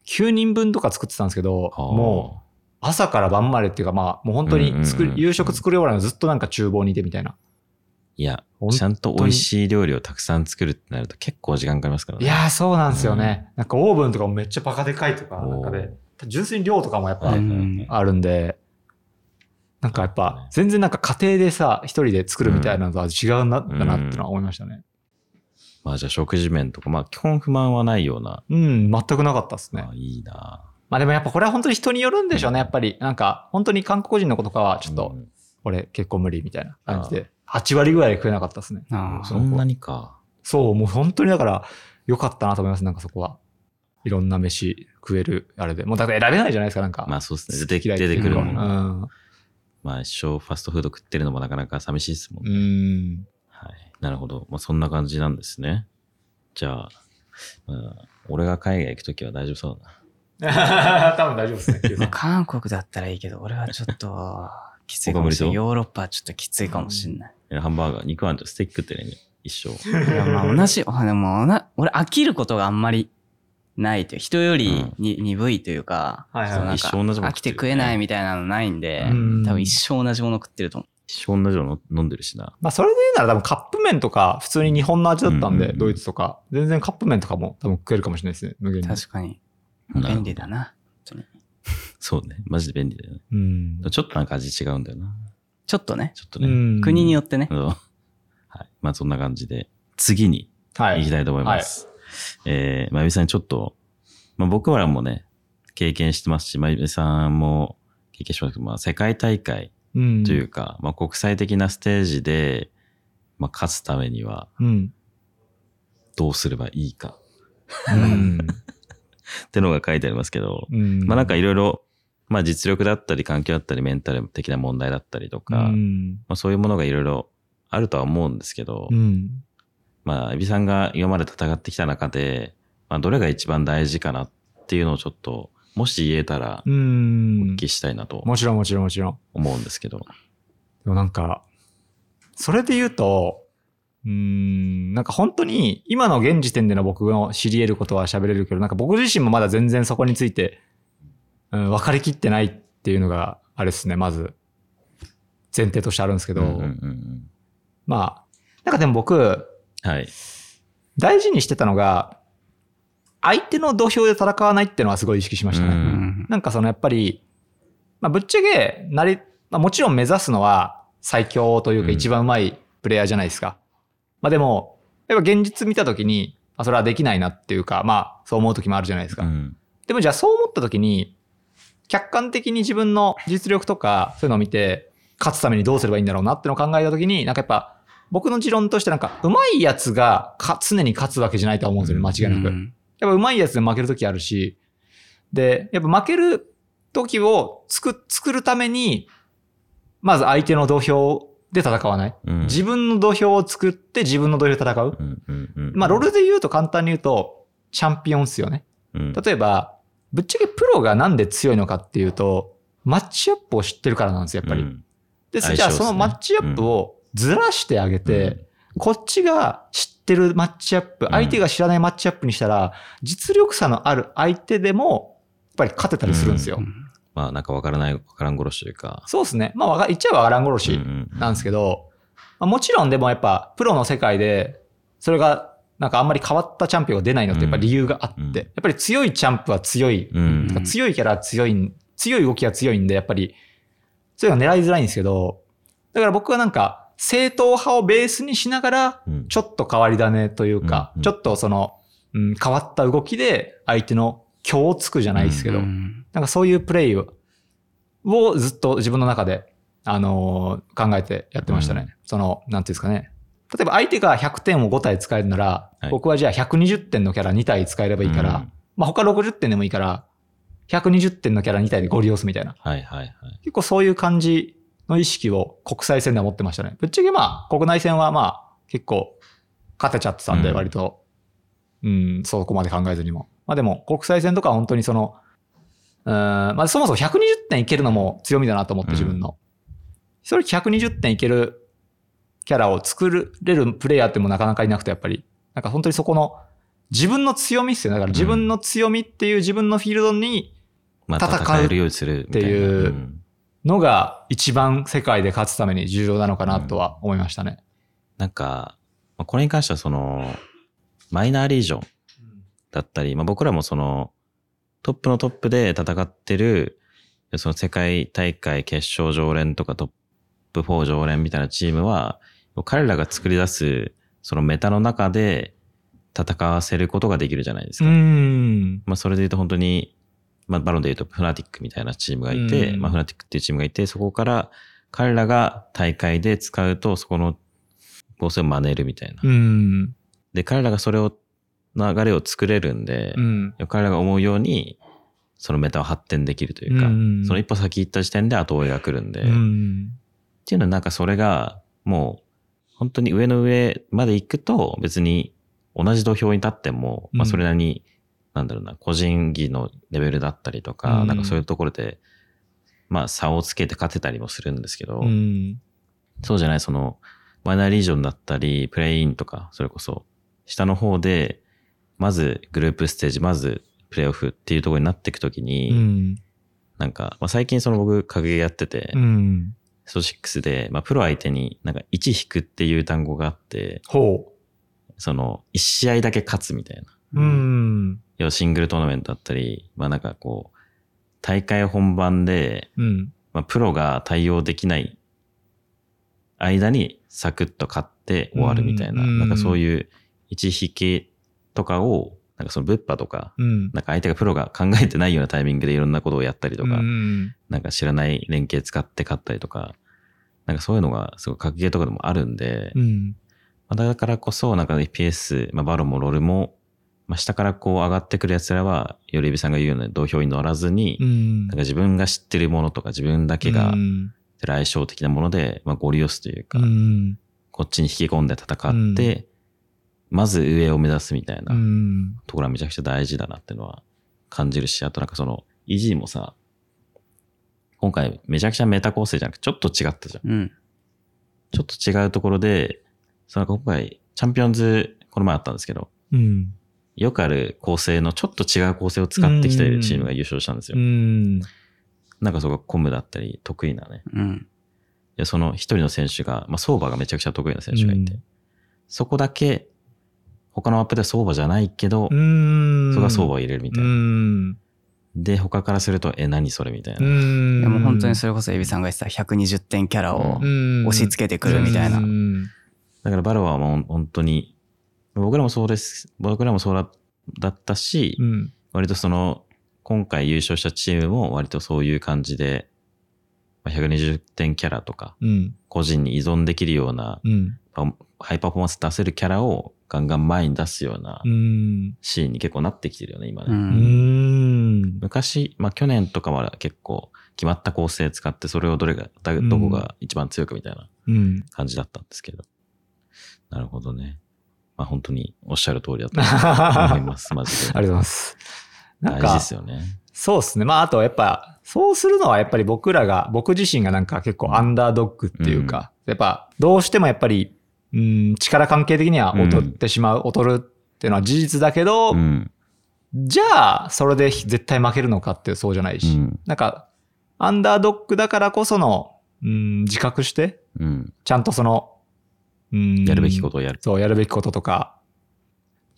9人分とか作ってたんですけど、はあもう朝から晩までっていうか、まあ、もう本当に作りうんうんうん夕食作り終わるのずっとなんか厨房にいてみたいな。いやちゃんと美味しい料理をたくさん作るってなると結構時間かかりますからね。いやー、そうなんですよね。なんかオーブンとかもめっちゃバカでかいとか、なんかで、純粋に量とかもやっぱあるんで、なんかやっぱ、全然なんか家庭でさ、一人で作るみたいなのとは違うんだったなってのは思いましたね。まあじゃあ食事面とか、まあ基本不満はないような。うん、全くなかったですねあ。いいなまあでもやっぱこれは本当に人によるんでしょうね、やっぱり。なんか、本当に韓国人の子とかは、ちょっとう、ん俺結構無理みたいな感じで、8割ぐらい食えなかったですね。ああそんなにか。そう、もう本当にだから、良かったなと思います、なんかそこは。いろんな飯食える、あれで。もうだから選べないじゃないですか、なんか。まあそうですね。出て出てくるもの。うん。まあ一生ファストフード食ってるのもなかなか寂しいですもんうね。ん。はい。なるほど。まあそんな感じなんですね。じゃあ、まあ、俺が海外行くときは大丈夫そうだな。多分大丈夫ですね。韓国だったらいいけど、俺はちょっと、きついかもしれない。ヨーロッパはちょっときついかもしれない。えハンバーガー、肉あんとステーキ食ってるね。一生。いや、まあ同じ、あでもな、俺飽きることがあんまりないという、人よりに、鈍いというか、はいはいそうなん一生同じものか飽きて食えないみたいなのないんで、うん多分一生同じもの食ってると思一生同じの飲んでるしな。まあそれで言うなら多分カップ麺とか普通に日本の味だったんで、ドイツとか。全然カップ麺とかも多分食えるかもしれないですね、無限う。に。確かに。便利だな。そうね。マジで便利だよね。うん。ちょっとなんか味違うんだよな。ちょっとね、ちょっとね。うん国によってね。はい。まあそんな感じで、次にはい。行きたいと思います。えー、まゆみさんちょっと、まあ僕らもね、経験してますし、まゆみさんも経験しますけど、まあ世界大会うんというか、まあ国際的なステージで、まあ勝つためにはうん。どうすればいいかうん。ってのが書いてありますけど、うんまあなんかいろいろ、まあ実力だったり環境だったりメンタル的な問題だったりとか、うん。まあそういうものがいろいろあるとは思うんですけど、うん。まあ、エビさんが今まで戦ってきた中で、まあ、どれが一番大事かなっていうのをちょっと、もし言えたら、うおん聞。きしたいなともちろんもちろんもちろん。思うんですけど。でもなんか、それで言うと、うーん、なんか本当に今の現時点での僕の知り得ることは喋れるけど、なんか僕自身もまだ全然そこについて、うん、分かりきってないっていうのが、あれですね、まず、前提としてあるんですけど、うんうんうんうんまあ、なんかでも僕、はい。大事にしてたのが、相手の土俵で戦わないっていうのはすごい意識しましたね。ううんん。なんかそのやっぱり、まあ、ぶっちゃけ、なり、まあ、もちろん目指すのは最強というかうん一番うまいプレイヤーじゃないですか。まあでも、やっぱ現実見たときに、あ、それはできないなっていうか、まあそう思うときもあるじゃないですか。うんでもじゃあそう思ったときに、客観的に自分の実力とかそういうのを見て、勝つためにどうすればいいんだろうなってのを考えたときに、なんかやっぱ、僕の持論としてなんか、うまいやつがか常に勝つわけじゃないとは思うんですよね、間違いなく。やっぱうまいやつで負けるときあるし、で、やっぱ負ける時を作、作るために、まず相手の土俵で戦わない。うん自分の土俵を作って自分の土俵で戦う。まあ、ロールで言うと簡単に言うと、チャンピオンっすよね。うん例えば、ぶっちゃけプロがなんで強いのかっていうと、マッチアップを知ってるからなんですよ、やっぱり。うんで、じゃあそのマッチアップをずらしてあげて、こっちが知ってるマッチアップ、ん。相手が知らないマッチアップにしたら、実力差のある相手でも、やっぱり勝てたりするんですよ。まあなんかわからない、わからん殺しというか。そうですね。まあわか、言っちゃえばわからん殺しなんですけど、まあ、もちろんでもやっぱ、プロの世界で、それが、なんかあんまり変わったチャンピオンが出ないのってやっぱ理由があって、うん。やっぱり強いチャンプは強い、強いキャラは強いん、強い動きは強いんで、やっぱり、そういうのは狙いづらいんですけど、だから僕はなんか、正統派をベースにしながら、うんちょっと変わり種というか、ちょっとその、うん、変わった動きで相手の強をつくじゃないですけど、うんなんかそういうプレイををずっと自分の中で、あのー考えてやってましたね。その、なんていうんですかね。例えば相手が100点を5体使えるなら、はい僕はじゃあ120点のキャラ2体使えればいいから、うんまあ他60点でもいいから、120点のキャラ2体でゴリ押すみたいな。はいはいはい。結構そういう感じの意識を国際戦では持ってましたね。ぶっちゃけまあ、国内戦はまあ、結構勝てちゃってたんで、うん割と、うん、そこまで考えずにも。まあでも、国際戦とかは本当にその、うん、まあそもそも120点いけるのも強みだなと思って、うん自分の。それ120点いけるキャラを作れるプレイヤーってもなかなかいなくて、やっぱり。なんか本当にそこの、自分の強みっすよね。だから自分の強みっていう自分のフィールドに、まあ戦う戦えるようにする。っていうんのが一番世界で勝つために重要なのかなとは思いましたね。なんか、まあこれに関してはその、マイナーリージョンだったり、まあ僕らもその、トップのトップで戦ってる、その世界大会決勝常連とかトップ4常連みたいなチームは、彼らが作り出す、そのメタの中で戦わせることができるじゃないですか。ん。まあそれで言うと本当に、まあバロンで言うとフナティックみたいなチームがいて、うんまあフナティックっていうチームがいて、そこから彼らが大会で使うとそこの構成を真似るみたいな。うん。で、彼らがそれを、流れを作れるんで、うん。彼らが思うように、そのメタを発展できるというか、うんその一歩先行った時点で後追いが来るんで、うっん。ていうのはなんかそれが、もう、本当に上の上まで行くと、別に同じ土俵に立っても、まあそれなりに、なんだろうな、個人技のレベルだったりとか、うんなんかそういうところで、まあ差をつけて勝てたりもするんですけど、うん。そうじゃない、その、マイナーリージョンだったり、プレイインとか、それこそ、下の方で、まずグループステージ、まずプレイオフっていうところになっていくときに、うん。なんか、まあ、最近その僕、影やってて、うん。スト6で、まあ、プロ相手になんか1引くっていう単語があって、ほその、1試合だけ勝つみたいな。う。うん。要はシングルトーナメントだったり、まあなんかこう、大会本番で、うん。まあ、プロが対応できない間にサクッと勝って終わるみたいな、うんなんかそういう一引きとかを、なんかその物販とか、うん。なんか相手がプロが考えてないようなタイミングでいろんなことをやったりとか、うん。なんか知らない連携使って勝ったりとか、なんかそういうのがすごい格ゲーとかでもあるんで、うん。まあだからこそなんか FPS、まあバロもロルも、まあ下からこう上がってくる奴らは、よりエビさんが言うような土俵に乗らずに、うん。なんか自分が知ってるものとか自分だけがうん。相性的なもので、まあ、ゴリ押すというか、うん。こっちに引き込んで戦って、まず上を目指すみたいなうん。ところはめちゃくちゃ大事だなっていうのは感じるし、あとなんかその、イージーもさ、今回めちゃくちゃメタ構成じゃなくてちょっと違ったじゃん。うん。ちょっと違うところで、その今回、チャンピオンズ、この前あったんですけど、うん。よくある構成のちょっと違う構成を使ってきてるチームが優勝したんですよ。うん。なんかそこコムだったり得意なね。うん。で、その一人の選手が、まあ、相場がめちゃくちゃ得意な選手がいて、うんそこだけ、他のマップでは相場じゃないけど、うん。そこが相場を入れるみたいな。うん。で、他からすると、え、何それみたいな。んでも本当にそれこそエビさんが言ってた120点キャラをうん押し付けてくるみたいなう。んだからバロはもう本当に、僕らもそうです、僕らもそうだだったし、うん。割とその、今回優勝したチームも割とそういう感じで、まあ120点キャラとか、うん。個人に依存できるような、うん。パハイパフォーマンス出せるキャラをガンガン前に出すようなうん。シーンに結構なってきてるよね、今ね。昔、まあ去年とかは結構決まった構成使って、それをどれが、だどこが一番強くみたいなうん。感じだったんですけど。なるほどね。まあ本当におっしゃる通りだと思います、マジで。ありがとうございます。なん大事でか、すよね。そうですね。まあ、あとやっぱ、そうするのはやっぱり僕らが、僕自身がなんか結構アンダードッグっていうか、やっぱ、どうしてもやっぱり、うん、力関係的には劣ってしまう、劣るっていうのは事実だけど、うん。じゃあ、それで絶対負けるのかってそうじゃないし、うん。なんか、アンダードッグだからこその、うん、自覚して、うん。ちゃんとその、うん、やるべきことをやる。そう、やるべきこととか、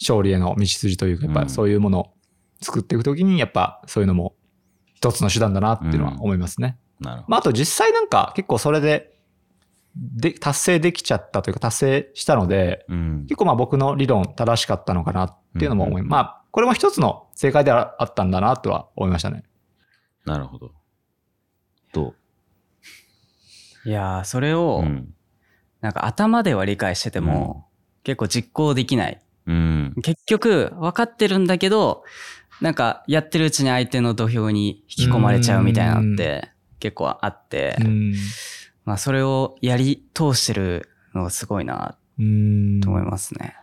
勝利への道筋というか、やっぱうんそういうものを作っていくときに、やっぱそういうのも一つの手段だなっていうのは思いますね。なるほど。まあ、あと実際なんか結構それで、で、達成できちゃったというか達成したので、うん。結構まあ僕の理論正しかったのかなっていうのも思い、うんまあ、これも一つの正解ではあったんだなとは思いましたね。なるほど。どいやー、それうをう、ん。なんか頭では理解してても、結構実行できない。うん。結局、分かってるんだけど、なんかやってるうちに相手の土俵に引き込まれちゃうみたいなのって結構あって、うん。まあそれをやり通してるのがすごいなうん。と思いますね。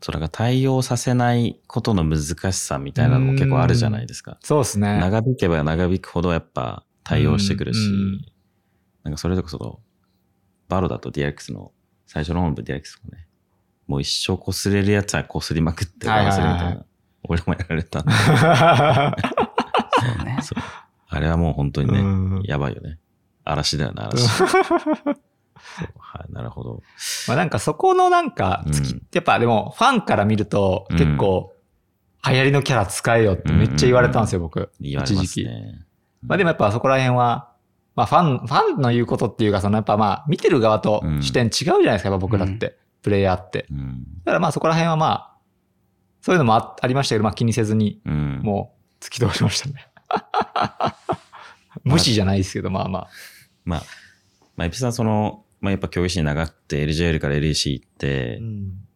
それが対応させないことの難しさみたいなのも結構あるじゃないですか。そうですね。長引けば長引くほどやっぱ対応してくるしうん、なんかそれこそ、バロだと DX の最初の本部 DX もね、もう一生擦れるやつは擦りまくってはいはいはいするみたいな。俺もやられたんでそうね。そうあれはもう本当にね、うんやばいよね。嵐だよね、嵐。はい、なるほど。まあなんかそこのなんかやっぱでもファンから見ると結構流行りのキャラ使えよってめっちゃ言われたんですよ、僕。一時期。ね。まあでもやっぱそこら辺は、まあファン、ファンの言うことっていうか、そのやっぱまあ見てる側と視点違うじゃないですか、僕らって、プレイヤーって。うん。だからまあそこら辺はまあ、そういうのもあありましたけど、まあ気にせずに、うん。もう突き通しましたね。無視じゃないですけど、まあまあ。まあ、まあ、エピさんその、まあやっぱ競技士に長くて LJL から LEC 行って、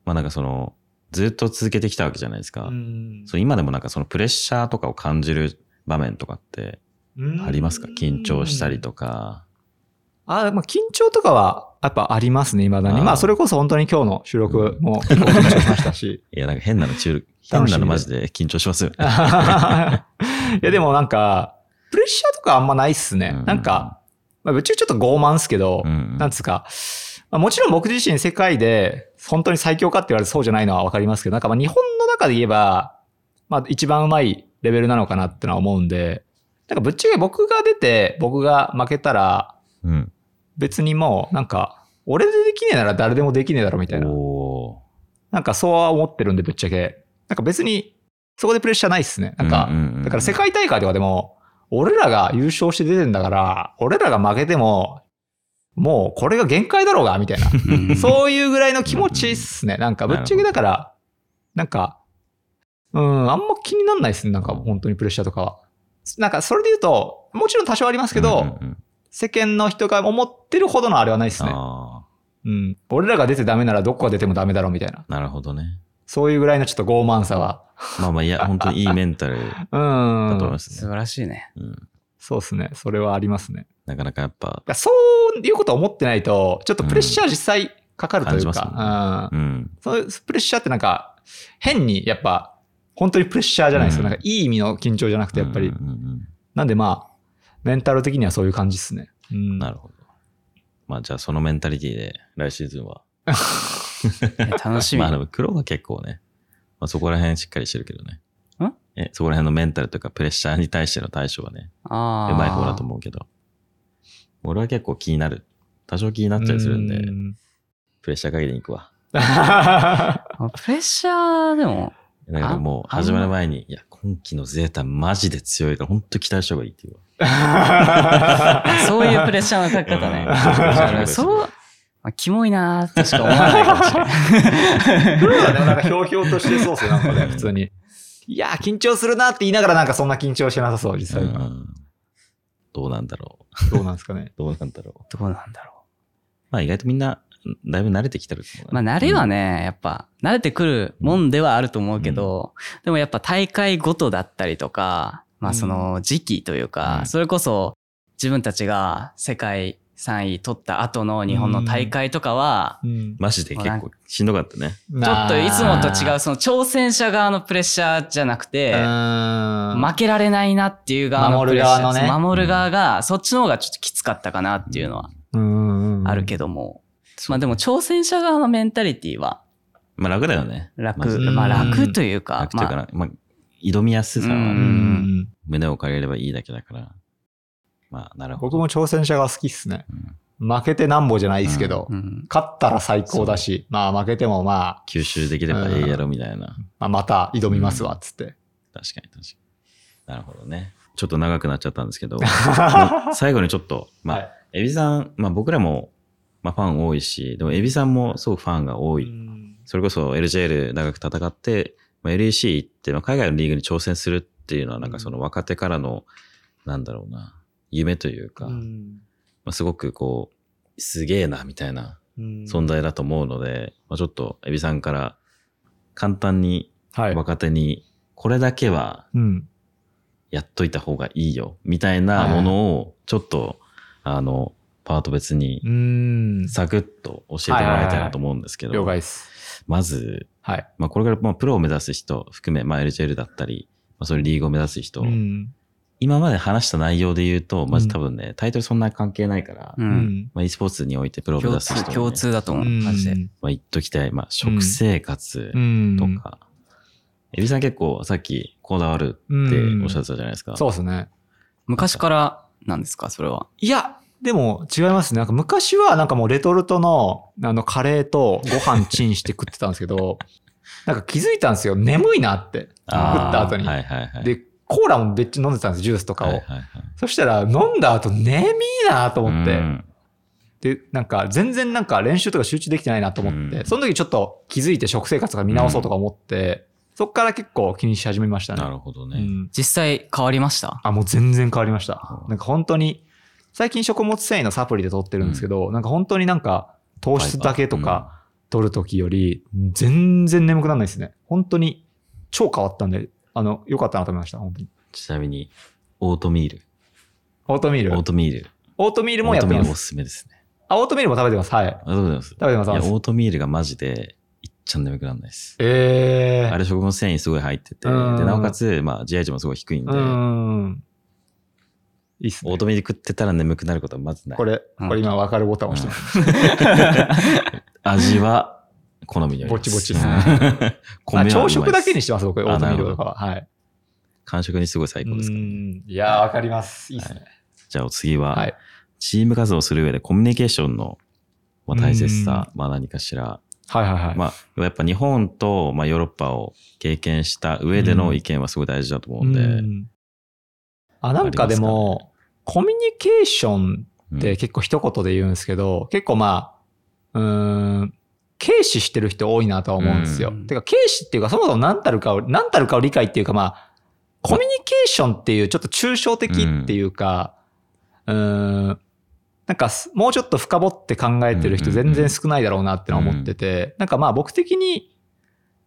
まあなんかその、ずっと続けてきたわけじゃないですか。うんそう今でもなんかそのプレッシャーとかを感じる場面とかってありますか？緊張したりとか。あ、まあ、緊張とかは、やっぱありますね、未だに。あーまあ、それこそ本当に今日の収録も緊張しましたし。いや、なんか変なの中、変なのマジで緊張しますよね。いや、でもなんか、プレッシャーとかあんまないっすね。うんなんか、まあ、ぶっちゃけちょっと傲慢っすけど、うんなんつうか、まあ、もちろん僕自身世界で本当に最強かって言われてそうじゃないのはわかりますけど、なんかまあ日本の中で言えば、まあ一番うまいレベルなのかなってのは思うんで、なんかぶっちゃけ僕が出て僕が負けたら、うん。別にもうなんか、俺でできねえなら誰でもできねえだろみたいな。おなんかそうは思ってるんでぶっちゃけ。なんか別にそこでプレッシャーないっすね。なんかだから世界大会とかでも、俺らが優勝して出てんだから、俺らが負けても、もうこれが限界だろうが、みたいな。うんそういうぐらいの気持ちっすね。なんかぶっちゃけだから、なんか、うん、あんま気になんないっすね。なんか本当にプレッシャーとかは。なんかそれで言うと、もちろん多少ありますけど、うんうんうん世間の人が思ってるほどのあれはないっすね。あうん。俺らが出てダメならどこが出てもダメだろうみたいな。あ、なるほどね。そういうぐらいのちょっと傲慢さは。まあまあ、いや、本当にいいメンタルだうん。と思いますね。素晴らしいね。うん。そうっすね。それはありますね。なかなかやっぱ、そういうこと思ってないと、ちょっとプレッシャー実際かかるという感じか、うんうん。そういうプレッシャーってなんか、変にやっぱ、本当にプレッシャーじゃないですか。うんなんかいい意味の緊張じゃなくて、やっぱり。うんうんうんなんでまあ、メンタル的にはそういう感じっすね。うん。なるほど。まあじゃあそのメンタリティで来シーズンは。え楽しみ。まあでも黒が結構ね、まあそこら辺しっかりしてるけどね。ん？え、そこら辺のメンタルというかプレッシャーに対しての対処はね、うまい方だと思うけど。俺は結構気になる。多少気になっちゃいするんで、うんプレッシャーかけていくわ。あプレッシャーでも、だからもうあ始まる前に、いや、今期のゼータマジで強いから、本当期待した方がいいっていう わ。そういうプレッシャーのかけ方ねう。んそう、まあ、キモいなーとしか思わないかもしれない。でもなんかひょうひょうとしてそうっすよ、なんかね、普通に。いやー、緊張するなって言いながらなんかそんな緊張してなさそう、実際。うんどうなんだろう。どうなんですかね。どうなんだろう。どうなんだろまあ意外とみんな、だいぶ慣れてきてるまあ慣れはね、やっぱ慣れてくるもんではあると思うけど、でもやっぱ大会ごとだったりとか、まあその時期というか、うんそれこそ自分たちが世界3位取った後の日本の大会とかは、うん。マジで結構しんどかったね。ちちょっといつもと違ううその挑戦者側のプレッシャーじゃなくて、ん。負けられないなっていう側のプレッシャー。守る側のね守る側が、そっちの方がちょっときつかったかなっていうのはうんあるけども。まあでも挑戦者側のメンタリティはまあ楽だよね。楽、まあ楽というか、楽というかまあな、まあ、挑みやすさは胸を借りればいいだけだから。まあ、なるほど。僕も挑戦者が好きっすね。負けてなんぼじゃないですけど、うん勝ったら最高だし、まあ負けてもまあ、吸収できればええやろみたいな。まあ、また挑みますわ、つって。確かに確かに。なるほどね。ちょっと長くなっちゃったんですけど、ま あ最後にちょっと、まあ、はいエビさん、まあ僕らも、まあファン多いし、でもエビさんもすごくファンが多い。それこそ LJL 長く戦って、まあ、LEC 行って、まあ、海外のリーグに挑戦するっていうのは、なんかその若手からの、なんだろうな、夢というか、うんまあ、すごくこう、すげえな、みたいなうん存在だと思うので、まあ、ちょっとエビさんから簡単にはい。若手に、これだけはうん。やっといた方がいいよ、みたいなものを、ちょっと、あの、パート別にうん。サクッと教えてもらいたいなと思うんですけど、了解です。まず、はい。まあ、これからまあプロを目指す人含め、まあ、LJL だったり、まあ、そういうリーグを目指す人、うん。今まで話した内容で言うと、まず多分ね、タイトルそんな関係ないから、う。うんん。まあ、e スポーツにおいてプロを目共指す人、通、ね、共通だと思う。マジで。まあ、言っときたい、まあ、食生活うん。とか、エビさん結構さっきこだわるっておっしゃってたじゃないですか。そうですね。昔からなんですか、それは。いや、でも違いますね。なんか昔はなんかもうレトルトのあのカレーとご飯チンして食ってたんですけど、なんか気づいたんですよ。眠いなって。食った後に。はいはいはい。で、コーラも別に飲んでたんです、ジュースとかを。はいはいはい、そしたら飲んだ後眠いなと思って。うんで、なんか全然なんか練習とか集中できてないなと思って、うんその時ちょっと気づいて食生活とか見直そうとか思って、そっから結構気にし始めましたね。なるほどね。うん実際変わりました？あ、もう全然変わりましたう。んなんか本当に、最近食物繊維のサプリで取ってるんですけど、なんか本当になんか糖質だけとか取る時より、全然眠くならないですね。本当に超変わったんで、あの、良かったなと思いました、本当に。ちなみに、オートミール。オートミール？オートミール。オートミールオもやってまートミールおすす。すめですね。あ、オートミールも食べてます。はい。ありがとうございます。食べてます。いや、オートミールがマジで、いっちゃん眠くならないです。えー。あれ食物繊維すごい入ってて、で、うんなおかつ、まあ、GI 値もすごい低いんで、うーん。いいっすね。オートミール食ってたら眠くなることはまずない。これ、うんこれ今分かるボタンを押してます。味は好みによります。ぼちぼちですね朝食だけにしてます、僕、オートミールとかは。はい。間食にすごい最高ですから、いやー、分かります。いいっすね。じゃあお次は、はい。チーム活動をする上でコミュニケーションのまあ大切さ、まあ何かしら、はいはいはい。まあやっぱ日本とまあヨーロッパを経験した上での意見はすごい大事だと思うんで、うんあ、なんかであも、コミュニケーションうん。って結構一言で言うんですけど、結構まあ、うーん、軽視してる人多いなとは思うんですよ。うん。てか、軽視っていうか、そもそも何たるかを、何たるかを理解っていうか、まあ、コミュニケーションっていうちょっと抽象的っていうか、うーん、なんかす、もうちょっと深掘って考えてる人全然少ないだろうなってのは思ってて、なんかまあ僕的に、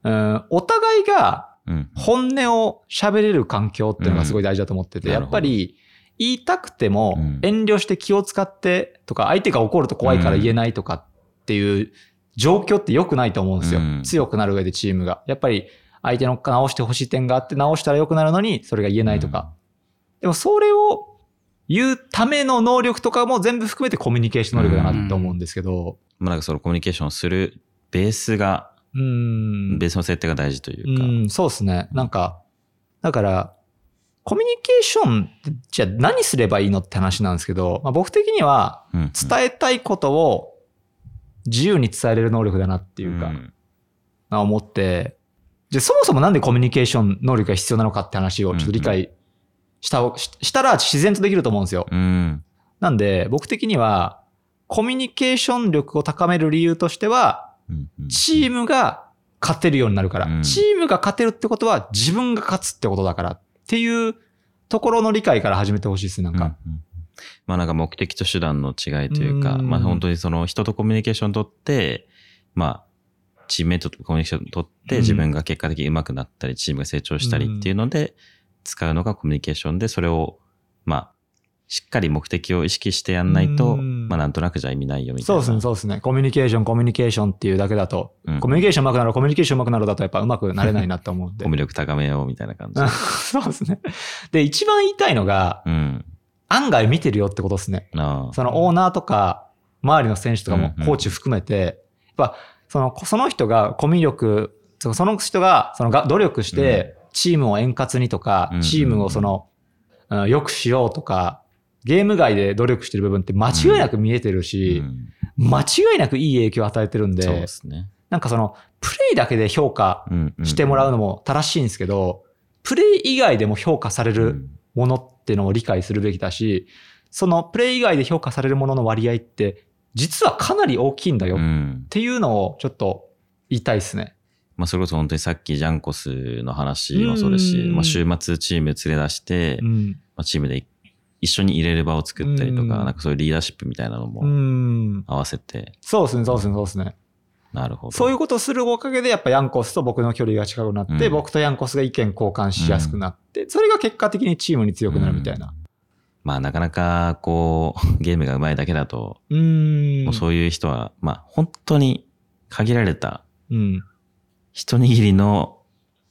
うん、お互いがうん本音を喋れる環境っていうのがすごい大事だと思ってて、うんやっぱり言いたくてもうん遠慮して気を使ってとか、相手が怒ると怖いから言えないとかっていう状況って良くないと思うんですよ。うん強くなる上でチームが。やっぱり相手の直してほしい点があって直したら良くなるのにそれが言えないとか。でもそれを言うための能力とかも全部含めてコミュニケーション能力だなって思うんですけど。まあなんかそのコミュニケーションをするベースが、うーん。ベースの設定が大事というか、うん、そうですね。なんか、だから、コミュニケーションじゃあ何すればいいのって話なんですけど、まあ、僕的にはうんうん伝えたいことを自由に伝えれる能力だなっていうか、んまあ思って、じゃあそもそもなんでコミュニケーション能力が必要なのかって話をちょっと理解した、ししたら自然とできると思うんですよ。うんなんで僕的にはコミュニケーション力を高める理由としては、うんうんチームが勝てるようになるから、うん。チームが勝てるってことは自分が勝つってことだからっていうところの理解から始めてほしいです、なんか。うんうんまあなんか目的と手段の違いというか、うん。まあ本当にその人とコミュニケーション取って、まあ、チームメイトとコミュニケーション取ってうん。自分が結果的に上手くなったり、チームが成長したりっていうので、使うのがコミュニケーションで、それを、まあ、しっかり目的を意識してやんないと、うんまあなんとなくじゃ意味ないよみたいな。そうですね、そうですね。コミュニケーション、コミュニケーションっていうだけだと、うんコミュニケーション上手くなる、コミュニケーション上手くなるだとやっぱ上手くなれないなって思うんで コ。ミュ力高めようみたいな感じ。そうですね。で、一番言いたいのが、うん。案外見てるよってことですね。そのオーナーとか、周りの選手とかもうんうんコーチ含めて、やっぱ、その、その人がコミュ力、そその人が、そのが努力して、チームを円滑にとかうんうんう、んチームをその、うん良くしようとか、ゲーム外で努力してる部分って間違いなく見えてるうし、ん間違いなくいい影響を与えてるんそうでで、すね。なんかその、プレイだけで評価してもらうのも正しいんですけど、プレイ以外でも評価されるうんものっていうのを理解するべきだし、そのプレイ以外で評価されるものの割合って、実はかなり大きいんだよっうんていうのをちょっと言いたいですね。まあ、それこそ本当にさっきジャンコスの話もそうですし、うんまあ、週末チーム連れ出して、うん。まあ、チームで一緒に入れる場を作ったりとか、うんなんかそういうリーダーシップみたいなのうもん。合わせて、そうですね、そうですね、そうですね。なるほど。そういうことをするおかげで、やっぱヤンコスと僕の距離が近くなって、うん僕とヤンコスが意見交換しやすくなって、それが結果的にチームに強くなるみたいな。まあ、なかなか、こう、ゲームが上手いだけだと、うん。もうそういう人は、まあ、本当に限られたうん。一握りの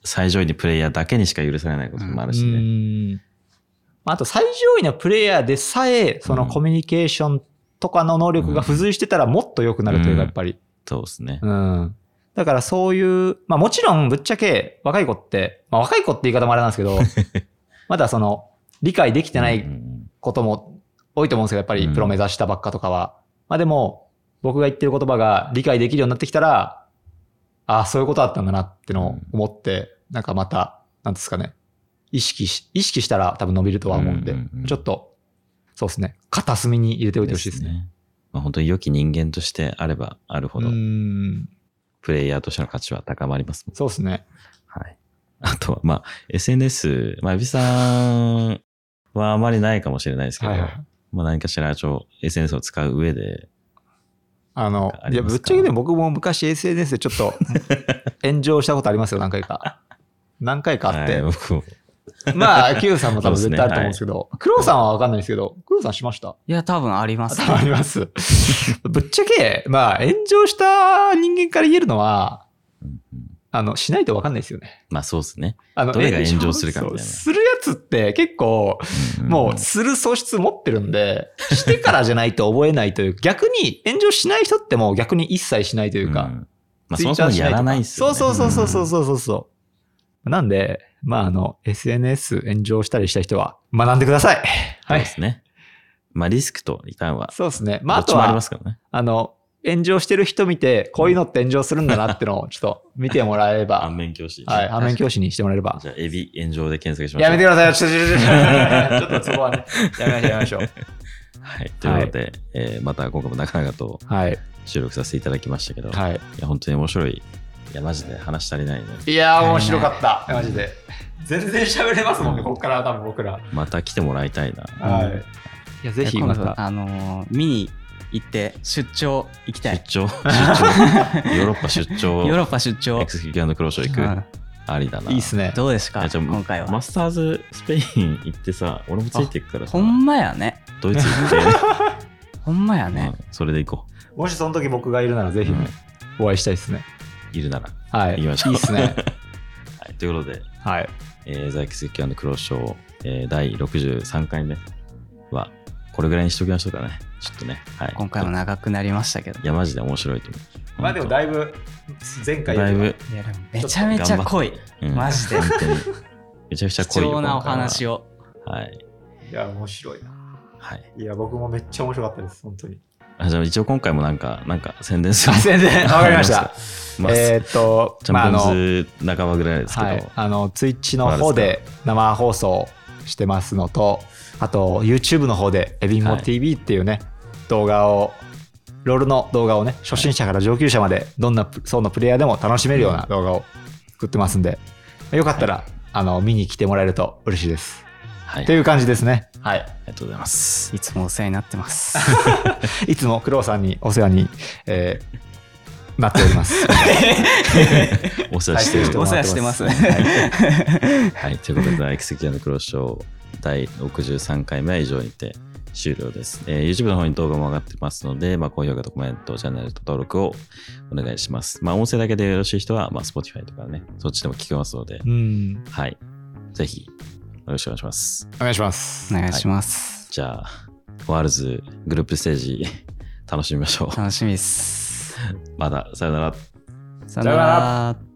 最上位にプレイヤーだけにしか許されないこともあるしうね。ああと最上位のプレイヤーでさえ、そのコミュニケーションとかの能力が付随してたらもっと良くなるというか、うんやっぱり。そうですね。うん。だからそういう、まあもちろんぶっちゃけ若い子って、まあ若い子って言い方もあれなんですけど、まだその理解できてなうんいことも多いと思うんですけど、やっぱりプロ目指したばっかとかは。まあでも、僕が言ってる言葉が理解できるようになってきたら、ああ、そういうことだったんだなってのを思って、なんかまた、なんですかね、意識し、意識したら多分伸びるとは思うんで、うんうんうんちょっと、そうですね、片隅に入れておいてほしいですね。まあ、本当に良き人間としてあればあるほうど、ん、プレイヤーとしての価値は高まりますもん。そうですね。はい。あとは、まあ、SNS、まあ、エビさんはあまりないかもしれないですけど、はいはい。まあ、何かしら、ちょ、SNS を使う上で、あのあ、りいや、ぶっちゃけでも僕も昔 SNS でちょっと 炎上したことありますよ、何回か。何回かあって。はい僕も まあ、Q さんも多分絶対あると思うんですけど、クロウさんはわかんないですけど、クロウさんしました？いや、多分あります、あります。ぶっちゃけ、まあ、炎上した人間から言えるのは、あの、しないとわかんないですよね。まあ、そうですね。あの、どれが炎上するかみたいなするやつって結構、もう、する素質持ってるんで、してからじゃないと覚えないという、逆に炎上しない人ってもう逆に一切しないというか、んまあ、そもそもやらないっすよね。そうそうそうそううんそうそうそう。なんで、まあ、あの、SNS 炎上したりした人は学んでください。そうはい。ですね。まあ、リスクとリターンは、そうですね。まあ、あとどっちもありまは、すからね。あの、炎上してる人見て、こういうのって炎上するんだなってのをちょっと見てもらえれば 反、面教師。はい、反面教師にしてもらえれば。じゃあ、エビ炎上で検索しましょう。やめてください。ちょっと、ちょっと、そこはね、やめましょう、やめましょう。はい。ということで、えーまた今回もなかなかとはい、収録させていただきましたけど、い、はい。や、本当に面白い。いや、マジで話足りないね。いやー、面白かった。マジで。全然喋れますもんね、ここから多分僕ら。また来てもらいたいな。はい。いや、ぜひまた。今度あのー見に行って出張行きたい。出張 出張ヨーロッパ出張ヨーロッパ出張エ。クスキュークローショー行く、うんありだな。いいっすね。どうですかいやじゃあ今回は？マスターズスペイン行ってさ、俺もついていくからさほ、んまやね。ドイツ行って、ほんまやね。うんそれで行こもしその時僕がいるならぜひね、お会いしたいですね。う。いるなら。はい。行きましょういいっすね。はい、ということで、はい。えー、ザイキスキュークローショー、えー第63回目は、これぐらいにしときましょうかね。ちょっとね。はい。今回も長くなりましたけど。いや、マジで面白いと思う。まあでもだいぶ、前回よりはだいぶ、いやでもめちゃめちゃ濃い。うんマジで。めちゃくちゃ濃いよ 貴重なお話を。を。はい。いや、面白いな。はい。いや、僕もめっちゃ面白かったです、本当に。あじゃあ一応今回もなんか、なんか宣伝する。全然、わかりました。まあ、えーっと、チャンピオンズ半ばぐらいですけど、はい、あの、ツイッチの方で生放送してますのと、あと、YouTube の方で、エビンモ TV っていうね、動画を、ロールの動画をね、初心者から上級者まで、どんな層のプレイヤーでも楽しめるような動画を作ってますんで、よかったら、あの、見に来てもらえると嬉しいです。はい。っていう感じですね。はい。ありがとうございます。いつもお世話になってます。いつもクロウさんにお世話に、えーなっております。お世話してる。お世話してます。はい。ということで、エクセキュアンドクローショー第63回目は以上にて終了です。えー YouTube の方に動画も上がってますので、まあ、高評価とコメント、チャンネル登録をお願いします。まあ、音声だけでよろしい人は、まあ、Spotify とかね、そっちでも聞けますので、うん。はい。ぜひ、よろしくお願いします。お願いします。お願いします。じゃあ、ワールズグループステージ楽しみましょう。楽しみです。まだ、さよなら。さよなさよなら。